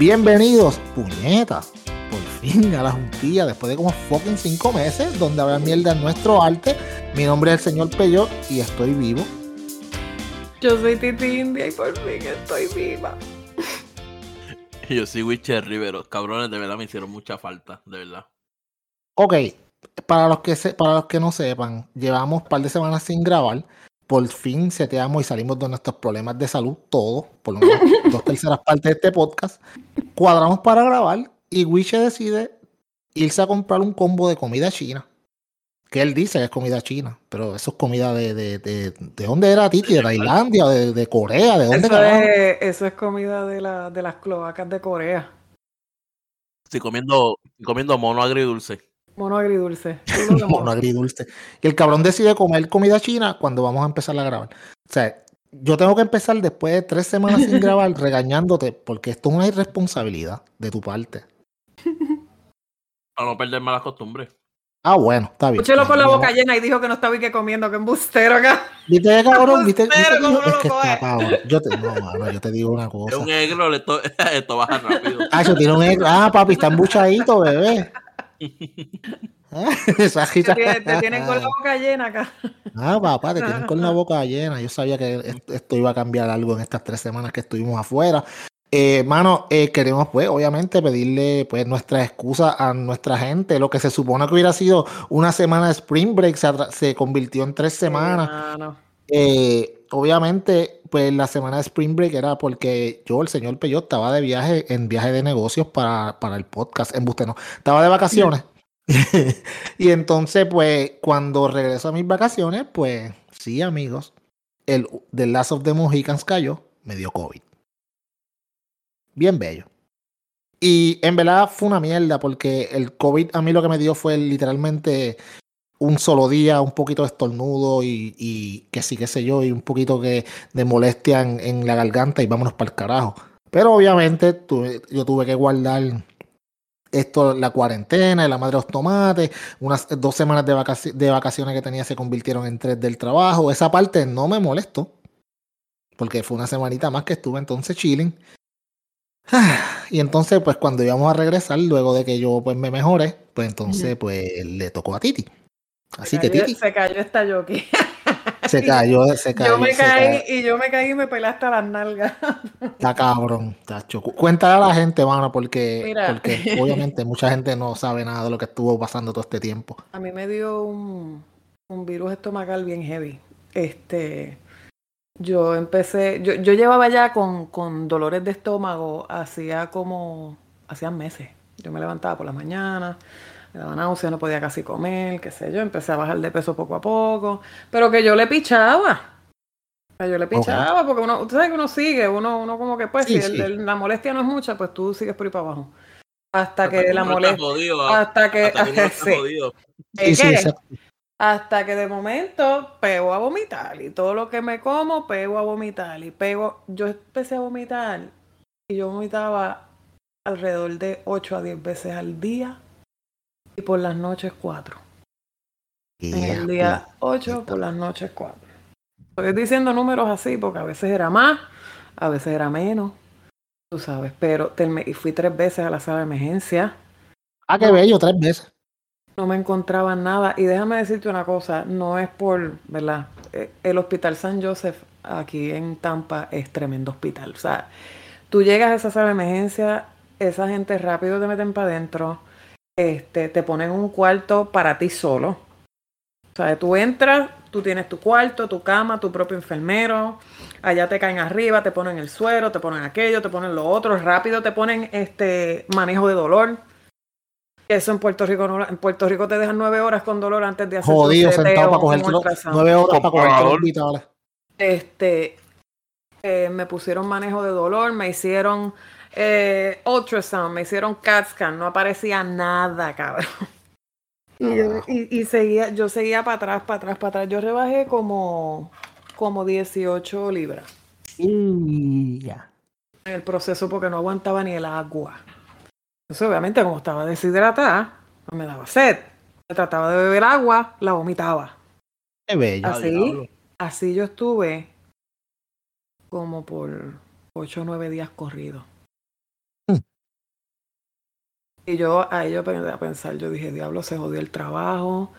Bienvenidos, puñetas, por fin a la juntilla, después de como fucking cinco meses, donde habrá mierda en nuestro arte. Mi nombre es el señor Peyo y estoy vivo. Yo soy Titi India y por fin estoy viva. Yo soy Witcher Rivero. Cabrones, de verdad me hicieron mucha falta, de verdad. Ok, para los que, se, para los que no sepan, llevamos un par de semanas sin grabar. Por fin seteamos y salimos de nuestros problemas de salud, todos, por lo menos dos terceras partes de este podcast. Cuadramos para grabar y Wiche decide irse a comprar un combo de comida china. Que él dice que es comida china, pero eso es comida de. ¿De, de, de dónde era Titi? ¿De Tailandia? ¿De, de Corea? ¿De dónde eso es, eso es comida de, la, de las cloacas de Corea. Estoy comiendo, comiendo mono agridulce. Mono agridulce. mono agridulce. Y el cabrón decide comer comida china cuando vamos a empezar a grabar. O sea, yo tengo que empezar después de tres semanas sin grabar regañándote porque esto es una irresponsabilidad de tu parte. Para no perder malas costumbres. Ah, bueno, está bien. Escúchelo con la boca llena y dijo que no estaba que comiendo, que embustero acá. ¿Viste, cabrón? ¿Viste, ¿viste es que está, cabrón. Yo te, no, mano, yo te digo una cosa. Es un egro, esto, esto baja rápido. Ah, eso tiene un egro. Ah, papi, está embuchadito, bebé. Esa te, te tienen con la boca llena acá. Ah, papá, te tienen con la boca llena. Yo sabía que esto iba a cambiar algo en estas tres semanas que estuvimos afuera. Eh, mano, eh, queremos pues obviamente pedirle pues nuestra excusa a nuestra gente. Lo que se supone que hubiera sido una semana de Spring Break se, se convirtió en tres semanas. Eh, obviamente, pues la semana de Spring Break era porque yo, el señor Peyot, estaba de viaje, en viaje de negocios para, para el podcast. En Buste no, estaba de vacaciones. y entonces, pues, cuando regreso a mis vacaciones, pues, sí, amigos, el The Last of the Mohicans cayó, me dio COVID bien bello. Y en verdad fue una mierda porque el COVID a mí lo que me dio fue literalmente un solo día, un poquito de estornudo y, y que sí, qué sé yo, y un poquito que, de molestia en, en, la garganta y vámonos para el carajo. Pero obviamente tuve, yo tuve que guardar esto, la cuarentena, la madre de los tomates, unas dos semanas de, vacac de vacaciones que tenía se convirtieron en tres del trabajo. Esa parte no me molestó, porque fue una semanita más que estuve entonces chilling. Y entonces, pues cuando íbamos a regresar, luego de que yo pues me mejore, pues entonces pues le tocó a Titi. Así se que cayó. Se cayó esta yoki. Se cayó, se cayó. Yo me caí cayó. y yo me caí y me pelé hasta las nalgas. Está cabrón, tacho. Cuéntale a la gente, mano, porque, Mira. porque obviamente mucha gente no sabe nada de lo que estuvo pasando todo este tiempo. A mí me dio un, un virus estomacal bien heavy. Este, yo empecé, yo, yo llevaba ya con, con dolores de estómago hacía como, hacía meses. Yo me levantaba por la mañana, me daba náusea, no podía casi comer, qué sé yo, empecé a bajar de peso poco a poco, pero que yo le pichaba. O sea, yo le pichaba porque uno, tú sabes que uno sigue, uno, uno como que pues, Sí, si el- sí. el- la molestia no es mucha, pues tú sigues por ahí para abajo. Hasta Hasta que que la molestia, jodido, hasta que, hasta sí. Hasta que de momento pego a vomitar y todo lo que me como pego a vomitar y pego. Yo empecé a vomitar y yo vomitaba alrededor de 8 a 10 veces al día y por las noches 4. En el día pues, 8, por las noches 4. Estoy diciendo números así porque a veces era más, a veces era menos, tú sabes, pero y fui tres veces a la sala de emergencia. Ah, qué bello, tres veces. no me encontraban nada. Y déjame decirte una cosa, no es por, ¿verdad? Eh, El Hospital San Joseph aquí en Tampa es tremendo hospital. O sea, tú llegas a esa sala de emergencia, esa gente rápido te meten para adentro, este, te ponen un cuarto para ti solo. O sea, tú entras, tú tienes tu cuarto, tu cama, tu propio enfermero, allá te caen arriba, te ponen el suero, te ponen aquello, te ponen lo otro, rápido te ponen este manejo de dolor. Eso en Puerto Rico no, en Puerto Rico te dejan nueve horas con dolor antes de hacer Jodido, sentado para ultrasound. nueve horas para Por cogerte los vitales. Este, eh, me pusieron manejo de dolor, me hicieron eh, ultrasound, me hicieron CAT scan, no aparecía nada, cabrón. Y, yo, y, y seguía, yo seguía para atrás, para atrás, para atrás. Yo rebajé como, como 18 libras Y ya. en el proceso porque no aguantaba ni el agua. Entonces, obviamente, como estaba deshidratada, no me daba sed. Me trataba de beber agua, la vomitaba. Qué bello. Así, así yo estuve como por 8 o 9 días corridos. Y yo yo pensé a pensar, yo dije, diablo, se jodió el trabajo,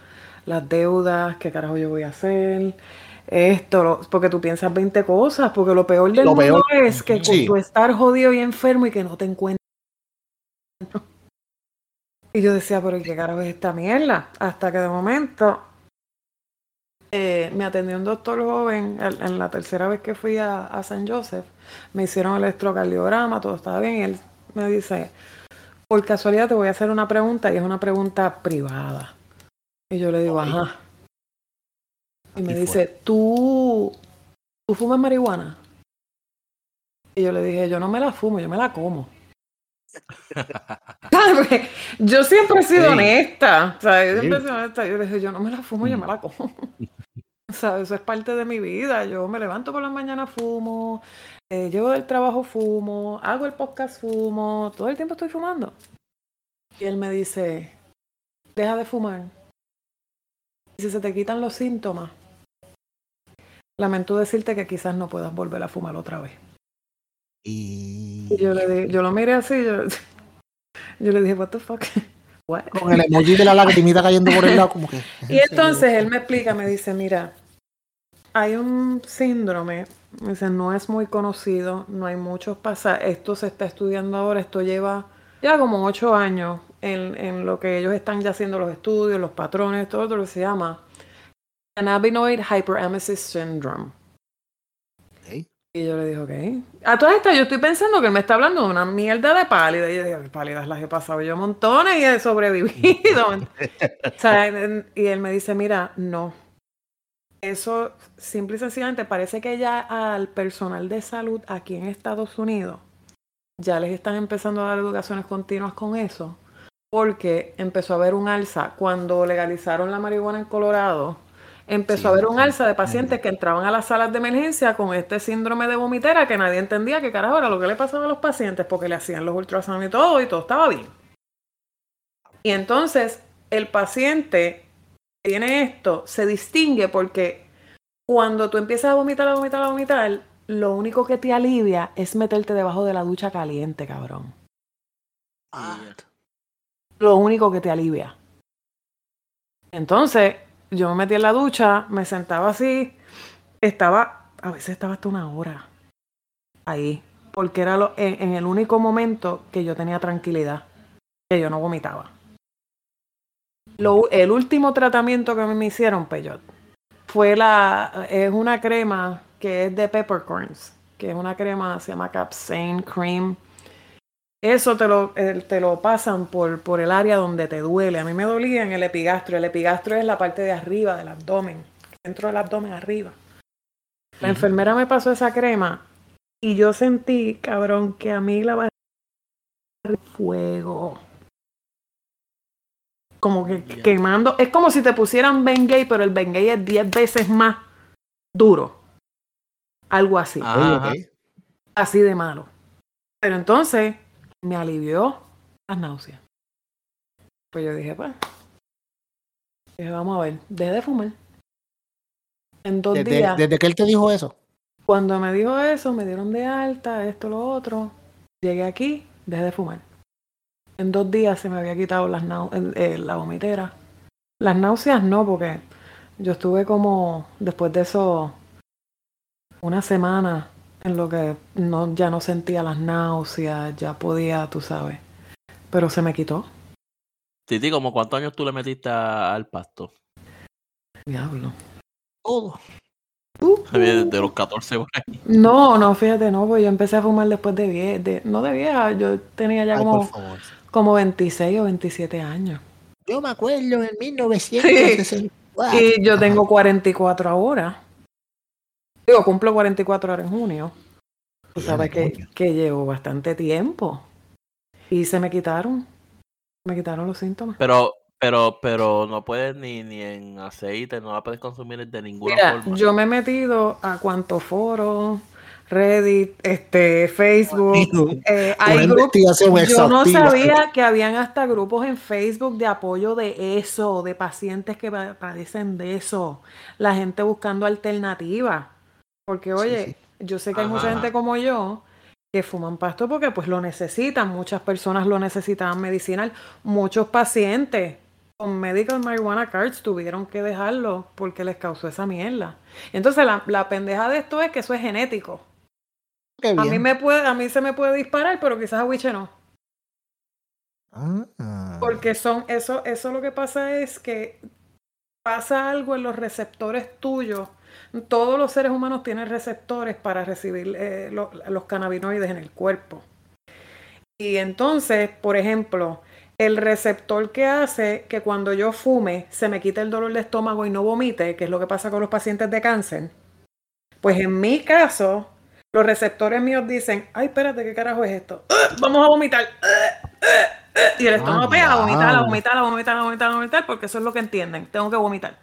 las deudas, qué carajo yo voy a hacer, esto, lo- porque tú piensas 20 cosas, porque lo peor del Lo mundo peor, es que sí. tú estar jodido y enfermo y que no te encuentres. Y yo decía, pero ¿y qué carajo es esta mierda? Hasta que de momento eh, me atendió un doctor joven en, en la tercera vez que fui a, a San Joseph. Me hicieron el electrocardiograma, todo estaba bien. Y él me dice, por casualidad te voy a hacer una pregunta y es una pregunta privada. Y yo le digo, ajá. Y me Y dice, ¿tú, ¿tú fumas marihuana? Y yo le dije, yo no me la fumo, yo me la como. Yo siempre he sido Sí. honesta. O sea, yo siempre he Sí. sido honesta. Yo le dije, yo no me la fumo, yo me la como. O sea, eso es parte de mi vida. Yo me levanto por la mañana, fumo, eh, llego del trabajo, fumo, hago el podcast, fumo, todo el tiempo estoy fumando. Y él me dice, deja de fumar. Y si se te quitan los síntomas, lamento decirte que quizás no puedas volver a fumar otra vez. Y Y yo, le di- yo lo miré así, yo, yo le dije, what the fuck? What? con el emoji de la lagrimita cayendo por el lado, como que. Y entonces él me explica, me dice, mira, hay un síndrome, me dice, no es muy conocido, no hay muchos pasajes, esto se está estudiando ahora, esto lleva ya como ocho años en, en lo que ellos están ya haciendo los estudios, los patrones, todo lo que se llama Cannabinoid Hyperemesis Syndrome. Y yo le dije, ok. A todas estas, yo estoy pensando que él me está hablando de una mierda de pálida. Y yo dije, pálidas las he pasado yo montones y he sobrevivido. O sea, en- y él me dice, mira, no. Eso simple y sencillamente parece que ya al personal de salud aquí en Estados Unidos ya les están empezando a dar educaciones continuas con eso, porque empezó a haber un alza cuando legalizaron la marihuana en Colorado. Empezó Sí, a haber un alza de pacientes que entraban a las salas de emergencia con este síndrome de vomitera que nadie entendía qué carajo era lo que le pasaba a los pacientes porque le hacían los ultrasonidos y todo y todo estaba bien. Y entonces el paciente que tiene esto se distingue porque cuando tú empiezas a vomitar, a vomitar, a vomitar, lo único que te alivia es meterte debajo de la ducha caliente, cabrón. Ah, Lo único que te alivia. Entonces, yo me metí en la ducha, me sentaba así, estaba, a veces estaba hasta una hora ahí, porque era lo- en, en el único momento que yo tenía tranquilidad, que yo no vomitaba. Lo- el último tratamiento que me hicieron, Peyot, fue la, es una crema que es de peppercorns, que es una crema, se llama Capsain Cream. Eso te lo, te lo pasan por, por el área donde te duele. A mí me dolía en el epigastro. El epigastro es la parte de arriba del abdomen, dentro del abdomen arriba. La enfermera me pasó esa crema y yo sentí, cabrón, que a mí la barriga fuego. Como que quemando. Es como si te pusieran Bengay, pero el Bengay es 10 veces más duro. Algo así. Ah. Así de malo. Pero entonces me alivió las náuseas. Pues yo dije, pues. Dije, vamos a ver, dejé de fumar. En dos Desde, días. desde que él te dijo eso. Cuando me dijo eso, me dieron de alta, esto, lo otro. Llegué aquí, dejé de fumar. En dos días se me había quitado las nau- eh, eh, la vomitera. Las náuseas no, porque yo estuve como, después de eso, una semana en lo que no, ya no sentía las náuseas, ya podía, tú sabes. Pero se me quitó. Titi, ¿como cuántos años tú le metiste al pasto? Diablo. Todo. Uh, Desde los 14 por ahí. No, no, fíjate, no, pues yo empecé a fumar después de vieja, de, no de vieja, yo tenía ya Ay, como, por favor. Como 26 o 27 años. Yo me acuerdo en 1964. Y yo tengo 44 ahora. Digo, cumplo 44 ahora en junio. Tú sabes que, que llevo bastante tiempo. Y se me quitaron. Me quitaron los síntomas. Pero, pero, pero no puedes ni, ni en aceite, no la puedes consumir de ninguna Mira, forma. yo me he metido a cuantos foros, Reddit, este, Facebook. eh, hay grupos. Yo no sabía que habían hasta grupos en Facebook de apoyo de eso, de pacientes que pa- padecen de eso, la gente buscando alternativas. Porque, oye, sí. yo sé que hay Ajá, mucha gente como yo que fuman pasto porque pues lo necesitan, muchas personas lo necesitaban medicinal, muchos pacientes con medical marijuana cards tuvieron que dejarlo porque les causó esa mierda. Entonces la, la pendeja de esto es que eso es genético. A mí me puede, a mí se me puede disparar, pero quizás a Wiche no. Ah. Porque son, eso, eso lo que pasa es que pasa algo en los receptores tuyos. Todos los seres humanos tienen receptores para recibir eh, lo- los cannabinoides en el cuerpo. Y entonces, por ejemplo, el receptor que hace que cuando yo fume se me quite el dolor de estómago y no vomite, que es lo que pasa con los pacientes de cáncer, pues en mi caso, los receptores míos dicen, ay, espérate, ¿qué carajo es esto? ¡Ugh! Vamos a vomitar. Ugh, ugh". Y el estómago Ah, pega a vomitar, a vomitar, a vomitar, a vomitar, a vomitar, porque eso es lo que entienden. Tengo que vomitar.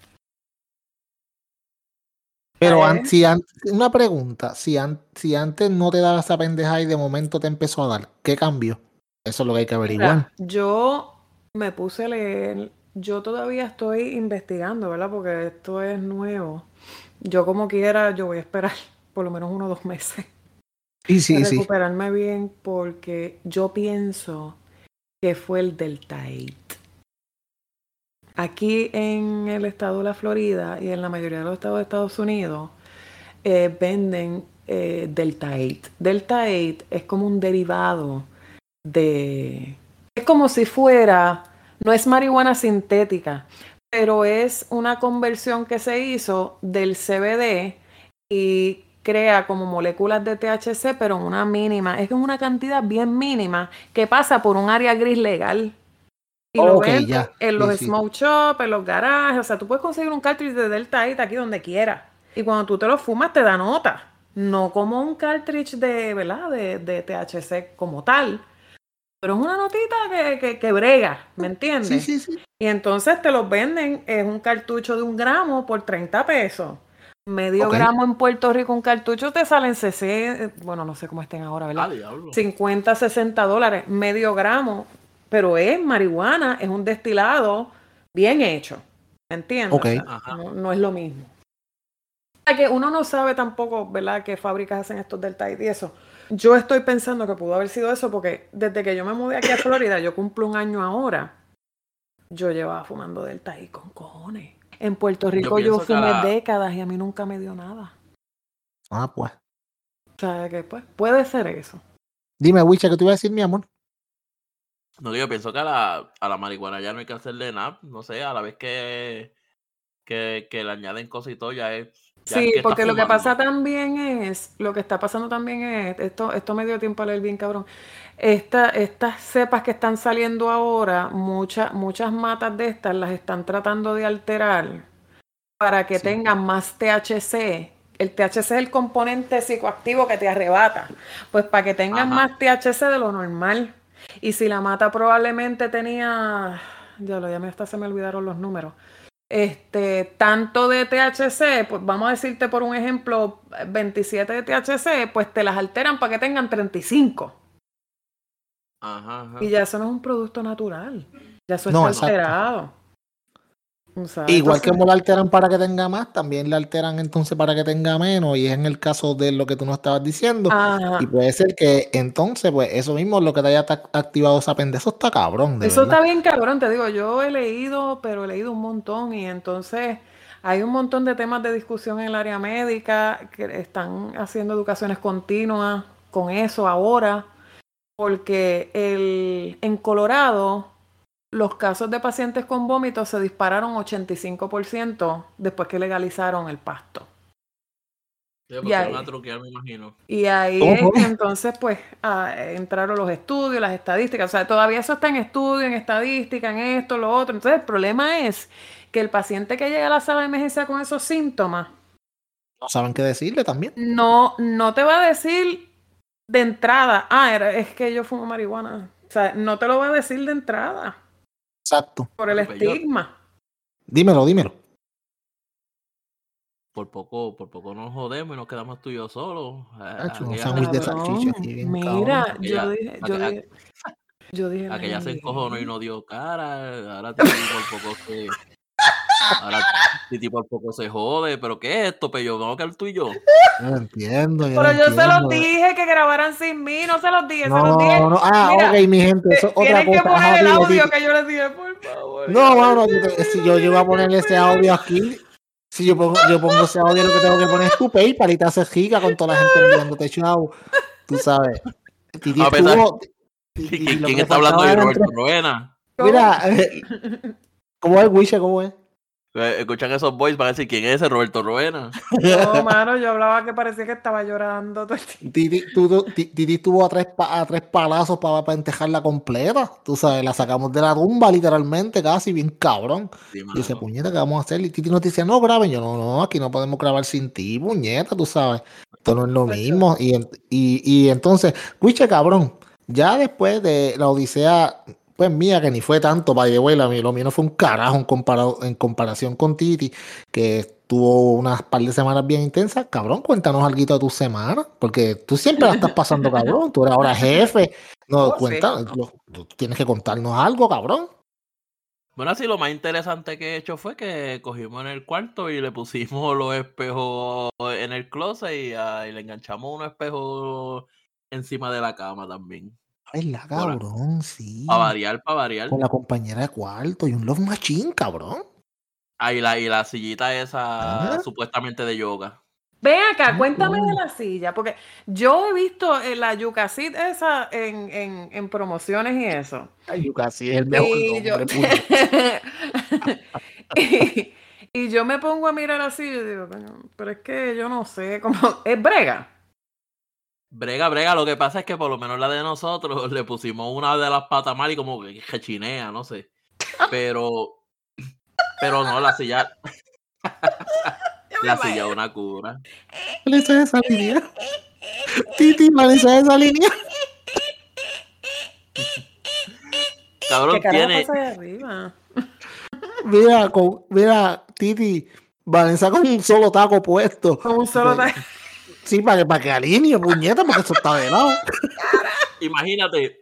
Pero si una pregunta, si, an- si antes no te daba esa pendeja y de momento te empezó a dar, ¿qué cambió? Eso es lo que hay que averiguar. Mira, yo me puse a leer, yo todavía estoy investigando, ¿verdad? Porque esto es nuevo. Yo como quiera, yo voy a esperar por lo menos uno o dos meses Sí, sí, para sí. recuperarme bien porque yo pienso que fue el Delta 8. Aquí en el estado de la Florida y en la mayoría de los estados de Estados Unidos eh, venden eh, Delta 8. Delta 8 es como un derivado de... Es como si fuera, no es marihuana sintética, pero es una conversión que se hizo del CBD y crea como moléculas de THC, pero en una mínima, es una cantidad bien mínima que pasa por un área gris legal. Y lo Ok, venden ya. en los Sí, sí. smoke shops, en los garajes, o sea, tú puedes conseguir un cartridge de Delta 8 aquí donde quieras. Y cuando tú te lo fumas te da nota, no como un cartridge de, ¿verdad? De, de THC como tal. Pero es una notita que, que, que brega, ¿me entiendes? Sí, sí, sí. Y entonces te los venden, es un cartucho de un gramo por 30 pesos. Medio gramo en Puerto Rico, un cartucho te salen 60, bueno, no sé cómo estén ahora, Ah, ¿verdad? diablo. 50, 60 dólares, medio gramo, pero es marihuana, es un destilado bien hecho, ¿me entiendes? Ok. O sea, Ajá. no, no es lo mismo. O sea, que uno no sabe tampoco, ¿verdad?, qué fábricas hacen estos Delta y eso. Yo estoy pensando que pudo haber sido eso porque desde que yo me mudé aquí a Florida, yo cumplo un año ahora, yo llevaba fumando Delta y con cojones. En Puerto Rico yo, que fumé la- décadas y a mí nunca me dio nada. Ah, pues. O sea, que pues puede ser eso. Dime, Wicha, ¿qué te iba a decir, mi amor? No, yo pienso que a la, a la marihuana ya no hay que hacerle nada. No sé, a la vez que, que, que le añaden cosas y todo, ya es. Sí, porque lo que pasa también es, lo que está pasando también es, esto, esto me dio tiempo a leer bien cabrón, Esta, estas cepas que están saliendo ahora, muchas, muchas matas de estas las están tratando de alterar para que Sí. tengan más THC. El THC es el componente psicoactivo que te arrebata. Pues para que tengan Ajá. más THC de lo normal. Y si la mata probablemente tenía, ya lo ya me hasta se me olvidaron los números. Este, tanto de THC, pues vamos a decirte por un ejemplo, 27 de THC, pues te las alteran para que tengan 35. Ajá, ajá. Y ya eso no es un producto natural. Ya eso No, está exacto. alterado. Igual que como la alteran para que tenga más, también la alteran entonces para que tenga menos, y es en el caso de lo que tú nos estabas diciendo. Ajá. Y puede ser que entonces, pues eso mismo, lo que te haya activado esa pendeja, eso está cabrón, de Eso verdad. está bien cabrón, te digo, yo he leído, pero he leído un montón y entonces hay un montón de temas de discusión en el área médica que están haciendo educaciones continuas con eso ahora, porque el, en Colorado los casos de pacientes con vómitos se dispararon 85% después que legalizaron el pasto. Sí, y ahí- a truquear, me imagino. Y ahí entonces pues ah, entraron los estudios, las estadísticas, o sea, todavía eso está en estudio, en estadística, en esto, lo otro. Entonces el problema es que el paciente que llega a la sala de emergencia con esos síntomas No saben qué decirle también. no, no te va a decir de entrada, ah, era- es que yo fumo marihuana. O sea, no te lo va a decir de entrada Exacto. por el estigma. Dímelo, dímelo. Por poco, por poco nos jodemos y nos quedamos tú y yo solos. Mira, yo dije, yo aquella- dije, yo dije, Aquella se "Ay, encojonó y no dio cara. Ahora te digo por poco que. Ahora Titi por poco se jode, pero ¿qué es esto? Pero yo no que el tú y yo. No entiendo. yo Pero no yo se los dije que grabaran sin mí, no se los dije, se No, los dije. no, ah, Mira, ok, mi gente, eso es otra Tienen que cosa. Ajá, poner el audio que yo les dije, por favor. No, yo te- si yo llego a poner ese audio aquí, si yo pongo, yo pongo ese audio, lo que tengo que poner es tu PayPal y te haces giga con toda la gente enviándote chavo. Tú sabes. Titi A pesar- estuvo- Titi- ¿Quién, que está hablando de Roberto Ruena? Mira, eh, ¿cómo es, Wisha? ¿Cómo es? Escuchan esos boys para decir quién es ese Roberto Ruena. No, mano, yo hablaba que parecía que estaba llorando todo el tiempo. Titi, tú- tú- Ti- Titi estuvo a tres, a tres palazos para, para entejarla completa. Tú sabes, la sacamos de la tumba literalmente, casi bien cabrón. Sí, Y dice, puñeta, ¿qué vamos a hacer? Y Titi nos dice, no, graben. Yo, no, no, aquí no podemos grabar sin ti, puñeta, tú sabes. Esto no es lo mismo. Y, y, y entonces, Wiche, cabrón, ya después de la odisea, pues mía, que ni fue tanto, llevar lo mío, lo mío no fue un carajo en, comparado, en comparación con Titi, que tuvo unas par de semanas bien intensas. Cabrón, cuéntanos algo de tu semana, porque tú siempre la estás pasando, cabrón. Tú eres ahora jefe. No, sí. cuenta, tú tienes que contarnos algo, cabrón. Bueno, así lo más interesante que he hecho fue que cogimos en el cuarto y le pusimos los espejos en el closet y, ah, y le enganchamos unos espejos encima de la cama también. Ay, la cabrón, sí. Para variar, para variar. Con la compañera de cuarto y un love machine, cabrón. Ah, y la, y la sillita esa Ah. supuestamente de yoga. Ven acá, Ah, cuéntame de la silla, porque yo he visto eh, la Yucasit esa en, en, en promociones y eso. Casi es el mejor Y yo, nombre, y, y yo me pongo a mirar así y digo, "Coño, pero es que yo no sé, como es brega. Brega, brega, lo que pasa es que por lo menos la de nosotros le pusimos una de las patas mal y como que rechinea, no sé. Pero, pero no, la silla, la silla es una cura. Analiza esa línea. Titi, analiza esa línea. Cabrón, ¿Qué tiene, pasa arriba? Mira, con, mira, Titi, Vanessa con un solo taco puesto. Con un solo De- ta- Sí, para que, para que alinee, puñeta, porque eso está de lado. imagínate,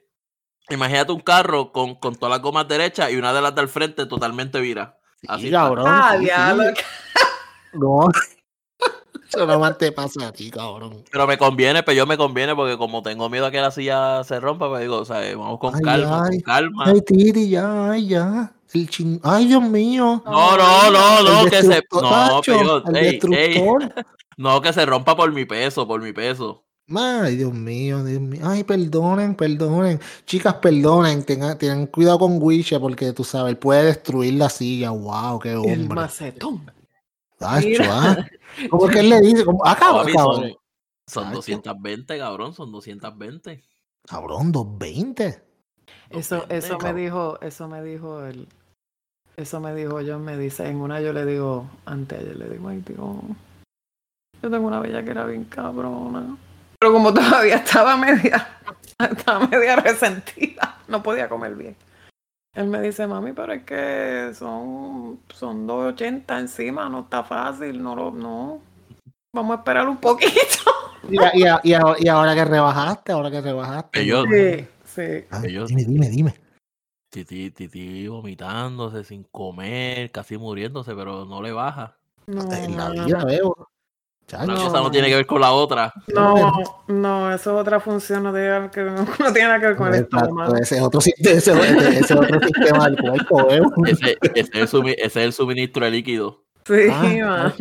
imagínate un carro con, con todas las gomas derechas y una de las del frente totalmente vira. Así Sí, cabrón. Ah, sí. No. Eso nada más te pasa a ti, cabrón. Pero me conviene, pero yo me conviene porque como tengo miedo a que la silla se rompa, pues digo, o sea, vamos con Ay, calma, ay. con calma. Ay, Titi, ya, ay, ya. El chin... Ay, Dios mío. No, no, no, no, El que se, no, pero yo- el ey, ey, destructor. No, que se rompa por mi peso, por mi peso. Ay, Dios mío, Dios mío. Ay, perdonen, perdonen. Chicas, perdonen. Tengan, tengan cuidado con Wisha porque tú sabes, él puede destruir la silla. Wow, qué El hombre. macetón. Tacho, ah. ¿Cómo es que él le dice? Como, ah, No, cabrón, papi, cabrón. son, son Tacho. 220, cabrón, son 220. Cabrón, 220. Eso, 220, eso me cabrón. dijo, eso me dijo el, eso me dijo John, me dice, en una yo le digo, antes ayer le digo, ay tío, yo tengo una bella que era bien cabrona. Pero como todavía estaba media, estaba media resentida, no podía comer bien. Él me dice, mami, pero es que son, son 280 encima, no está fácil, no lo, no. Vamos a esperar un poquito. Y, a- y, a- y, a- y ahora que rebajaste, ahora que rebajaste. Yo- Sí, sí. Ah, Ellos- dime, dime, dime. Titi, titi vomitándose sin comer, casi muriéndose, pero no le baja. No, En la vida veo. Chacho. Una No. cosa no tiene que ver con la otra. No, no, eso es otra función, no tiene, que, no tiene nada que ver con el estómago. ese es otro, si- ese, ese- ese es otro sistema del cuerpo, ¿eh? Ese, ese es, el sumi- ese es el suministro de líquido. Sí, Ah.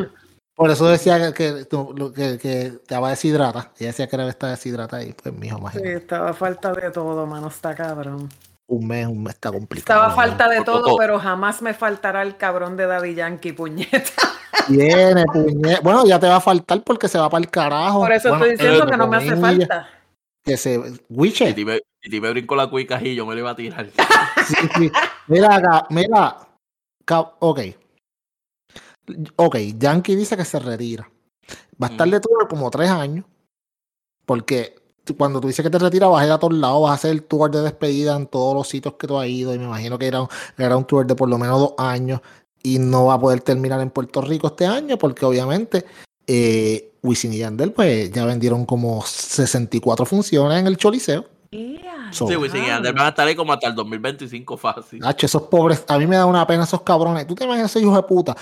Por eso decía que, que, que, que estaba deshidrata. Ella decía que era estar deshidrata y pues, mijo, Sí, imagínate. estaba falta de todo, mano, está cabrón. Un mes, un mes está complicado. Estaba falta de todo, pero jamás me faltará el cabrón de Daddy Yankee, puñeta. Viene, puñe- Bueno, ya te va a faltar porque se va para el carajo. Por eso Bueno, estoy diciendo eh, que no me hace falta. Que se. Wiche. Titi me, brincó la cuica y yo me lo iba a tirar. Sí, sí. Mira acá, mira. Ok. Ok, Yankee dice que se retira. Va a estar de tour como tres años. Porque cuando tú dices que te retiras, vas a ir a todos lados, vas a hacer el tour de despedida en todos los sitios que tú has ido. Y me imagino que era un, era un tour de por lo menos dos años. Y no va a poder terminar en Puerto Rico este año, porque obviamente eh, Wisin y Yandel, pues ya vendieron como 64 funciones en el Choliseo. ¡Ea, sí, Wisin y Yandel van a estar ahí como hasta el 2025 fácil. H, esos pobres, a mí me da una pena esos cabrones. Tú te imaginas ese hijo de puta.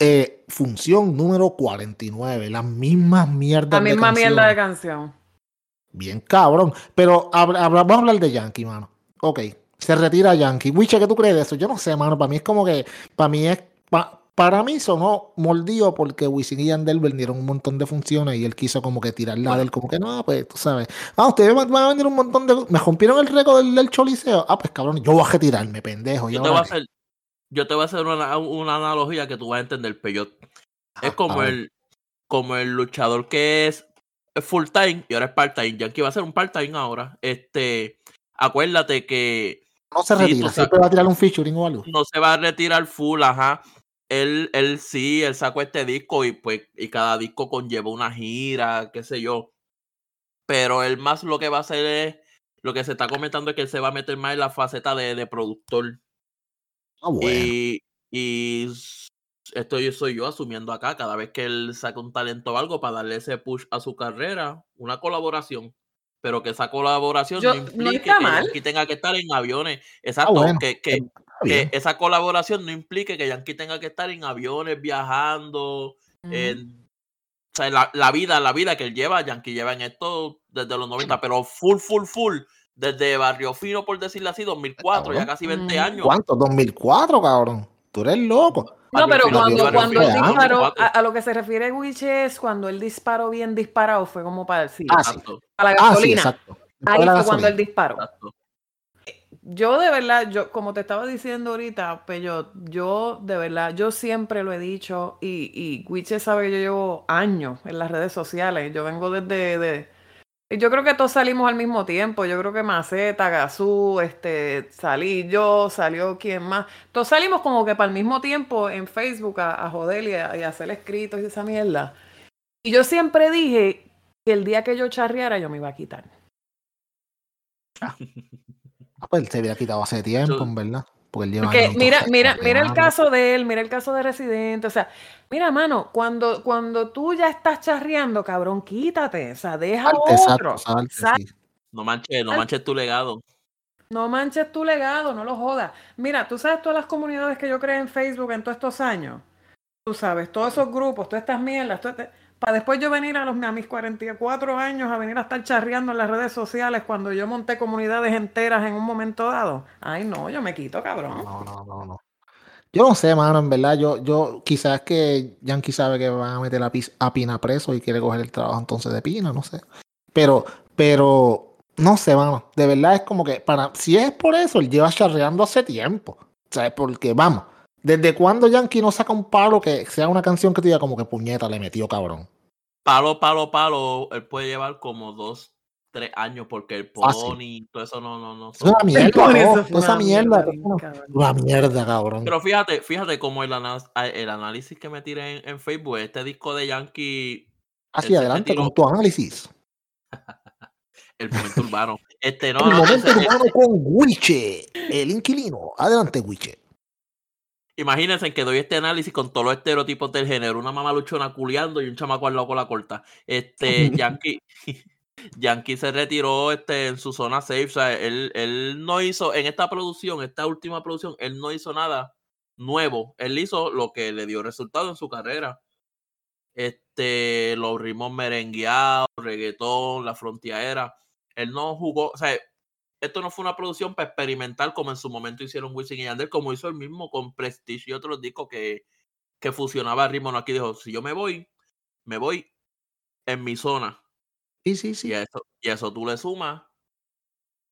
Eh, función número 49, las mismas mierdas. La misma mierda de canción. Bien cabrón. Pero vamos a hablar de Yankee, mano. Ok, se retira Yankee. Wiche, ¿qué tú crees de eso? Yo no sé, mano. Para mí es como que, para mí es, para mí sonó mordido porque Wisin y Yandel vendieron un montón de funciones y él quiso como que tirarla de él, como que no, pues tú sabes. Ah, ustedes van a vender un montón de. Me rompieron el récord del, choliseo. Ah, pues cabrón, yo voy a retirarme, pendejo. Yo te, voy a hacer, yo te voy a hacer una, analogía que tú vas a entender, Peyot. Es como el, como el luchador que es full time y ahora es part time. Yankee va a ser un part time ahora. Este, acuérdate que. No se retira, siempre va a tirar un featuring o algo. No se va a retirar full, ajá él, él sí, él sacó este disco y pues y cada disco conlleva una gira, qué sé yo. Pero él más lo que va a hacer es, lo que se está comentando es que él se va a meter más en la faceta de, de productor. Ah, bueno. Y, y esto yo soy yo asumiendo acá, cada vez que él saca un talento o algo para darle ese push a su carrera, una colaboración. Pero que esa colaboración no implique que tenga que estar en aviones. Ah, Exacto, que, que, que esa colaboración no implique que Yankee tenga que estar en aviones viajando. en, o sea, la, la, vida, la vida que él lleva, Yankee lleva en esto desde los 90, pero full, full, full. Desde Barrio Fino, por decirlo así, 2004, ya casi 20 años. ¿Cuánto? ¿2004, cabrón? Tú eres loco. No, pero cuando, cuando él disparó, a, lo que se refiere Wich es cuando él disparó bien disparado, fue como para decir, ah, sí. a la gasolina. Ah, sí, exacto. Ahí fue cuando él disparó. Exacto yo de verdad, yo como te estaba diciendo ahorita, pero yo de verdad, yo siempre lo he dicho y, y Wiche sabe que yo llevo años en las redes sociales. Yo vengo desde... De, yo creo que todos salimos al mismo tiempo. Yo creo que Maceta, Gazú, este, salí yo, salió quien más. Todos salimos como que para el mismo tiempo en Facebook a, a joder y a, hacer escritos y esa mierda. Y yo siempre dije que el día que yo charreara yo me iba a quitar. Ah, pues se había quitado hace tiempo, en verdad. Porque, mira, mira, mira el caso de él, mira el caso de Residente. O sea, mira, mano, cuando, cuando tú ya estás charreando, cabrón, quítate. O sea, deja otro. No manches, no manches tu legado. No manches tu legado, no lo jodas. Mira, tú sabes todas las comunidades que yo creé en Facebook en todos estos años. Tú sabes, todos esos grupos, todas estas mierdas, este para después yo venir a, los, a mis 44 años a venir a estar charreando en las redes sociales cuando yo monté comunidades enteras en un momento dado. Ay, no, yo me quito, cabrón. No, no, no, no. Yo no sé, mano, en verdad, yo, yo quizás que Yankee sabe que van a meter a, a Pina preso y quiere coger el trabajo entonces de Pina, no sé. Pero, pero, no sé, mano, de verdad es como que, para, si es por eso, él lleva charreando hace tiempo. Sea, porque, vamos, ¿Desde cuándo Yankee no saca un palo que sea una canción que te diga como que puñeta le metió cabrón? Palo, palo, palo, él puede llevar como dos, tres años porque el pony, todo eso no, no, no. Es una mierda, esa mierda. Una mierda, cabrón. Pero fíjate, fíjate como el, el análisis que me tiré en, Facebook, este disco de Yankee. Hacia adelante con tu análisis. el momento urbano. Este, no, el momento urbano con Wiche, el inquilino. Adelante, Wiche. Imagínense que doy este análisis con todos los estereotipos del género. Una mamá luchona culiando y un chamaco al lado con la corta. Este, Yankee, Yankee se retiró este, en su zona safe. O sea, él, él no hizo, en esta producción, esta última producción, él no hizo nada nuevo. Él hizo lo que le dio resultado en su carrera. Este, los ritmos merengueados, reggaetón, la frontera. Él no jugó, o sea, esto no fue una producción para experimentar como en su momento hicieron Wisin y Yandel, como hizo el mismo con Prestige y otros discos que, que fusionaba ritmo. aquí dijo, si yo me voy, me voy en mi zona. Sí, sí, sí. Y a eso, y eso tú le sumas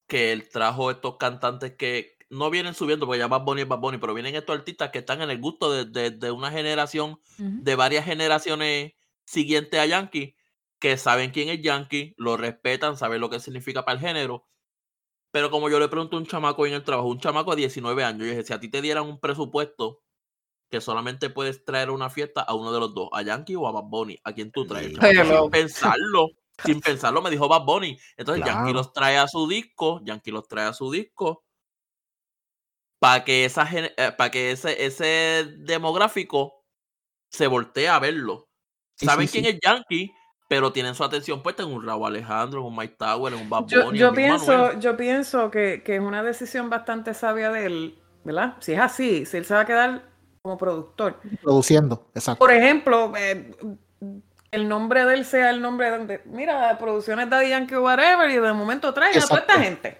que él trajo estos cantantes que no vienen subiendo, porque ya Bad Bunny es Bad Bunny, pero vienen estos artistas que están en el gusto de, de, una generación, de varias generaciones siguientes a Yankee, que saben quién es Yankee, lo respetan, saben lo que significa para el género pero como yo le pregunto a un chamaco en el trabajo, un chamaco de 19 años, yo dije, si a ti te dieran un presupuesto que solamente puedes traer una fiesta a uno de los dos, a Yankee o a Bad Bunny, ¿a quién tú traes? sin pensarlo, sin pensarlo me dijo Bad Bunny. Entonces Yankee los trae a su disco, Yankee los trae a su disco para que esa eh, para que ese, ese demográfico se voltee a verlo. ¿Saben quién es Yankee? Pero tienen su atención puesta en un Raúl Alejandro, en un Mike Tower, en un Bad Yo, Bunny, yo Luis pienso, Manuel. yo pienso que, que es una decisión bastante sabia de él, ¿verdad? Si es así, si él se va a quedar como productor. Produciendo, exacto. Por ejemplo, eh, el nombre de él sea el nombre de, mira, producciones Daddy Yankee o whatever, y de momento traigan a toda esta gente.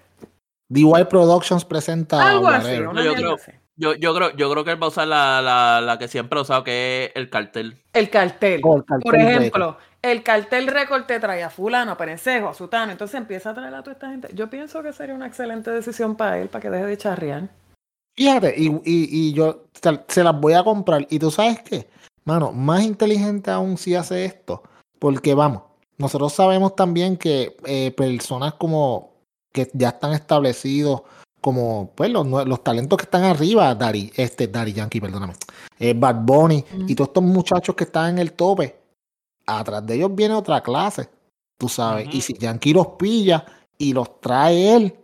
DY Productions presenta. Algo así, whatever. una Yo creo-. Yo, yo, creo, yo creo que él va a usar la, la, la que siempre ha usado, que es el cartel. El cartel. Oh, el cartel Por ejemplo, el cartel récord te trae a fulano, a Perencejo, a Sutano, entonces empieza a traer a toda esta gente. Yo pienso que sería una excelente decisión para él, para que deje de charrear. Fíjate, y, y, y yo se, las voy a comprar. Y tú sabes qué, mano, más inteligente aún si hace esto. Porque vamos, nosotros sabemos también que eh, personas como que ya están establecidos, como pues los talentos que están arriba, Dari, este, Dari Yankee, perdóname, eh, Bad Bunny y todos estos muchachos que están en el tope, atrás de ellos viene otra clase, tú sabes. Y si Yankee los pilla y los trae él,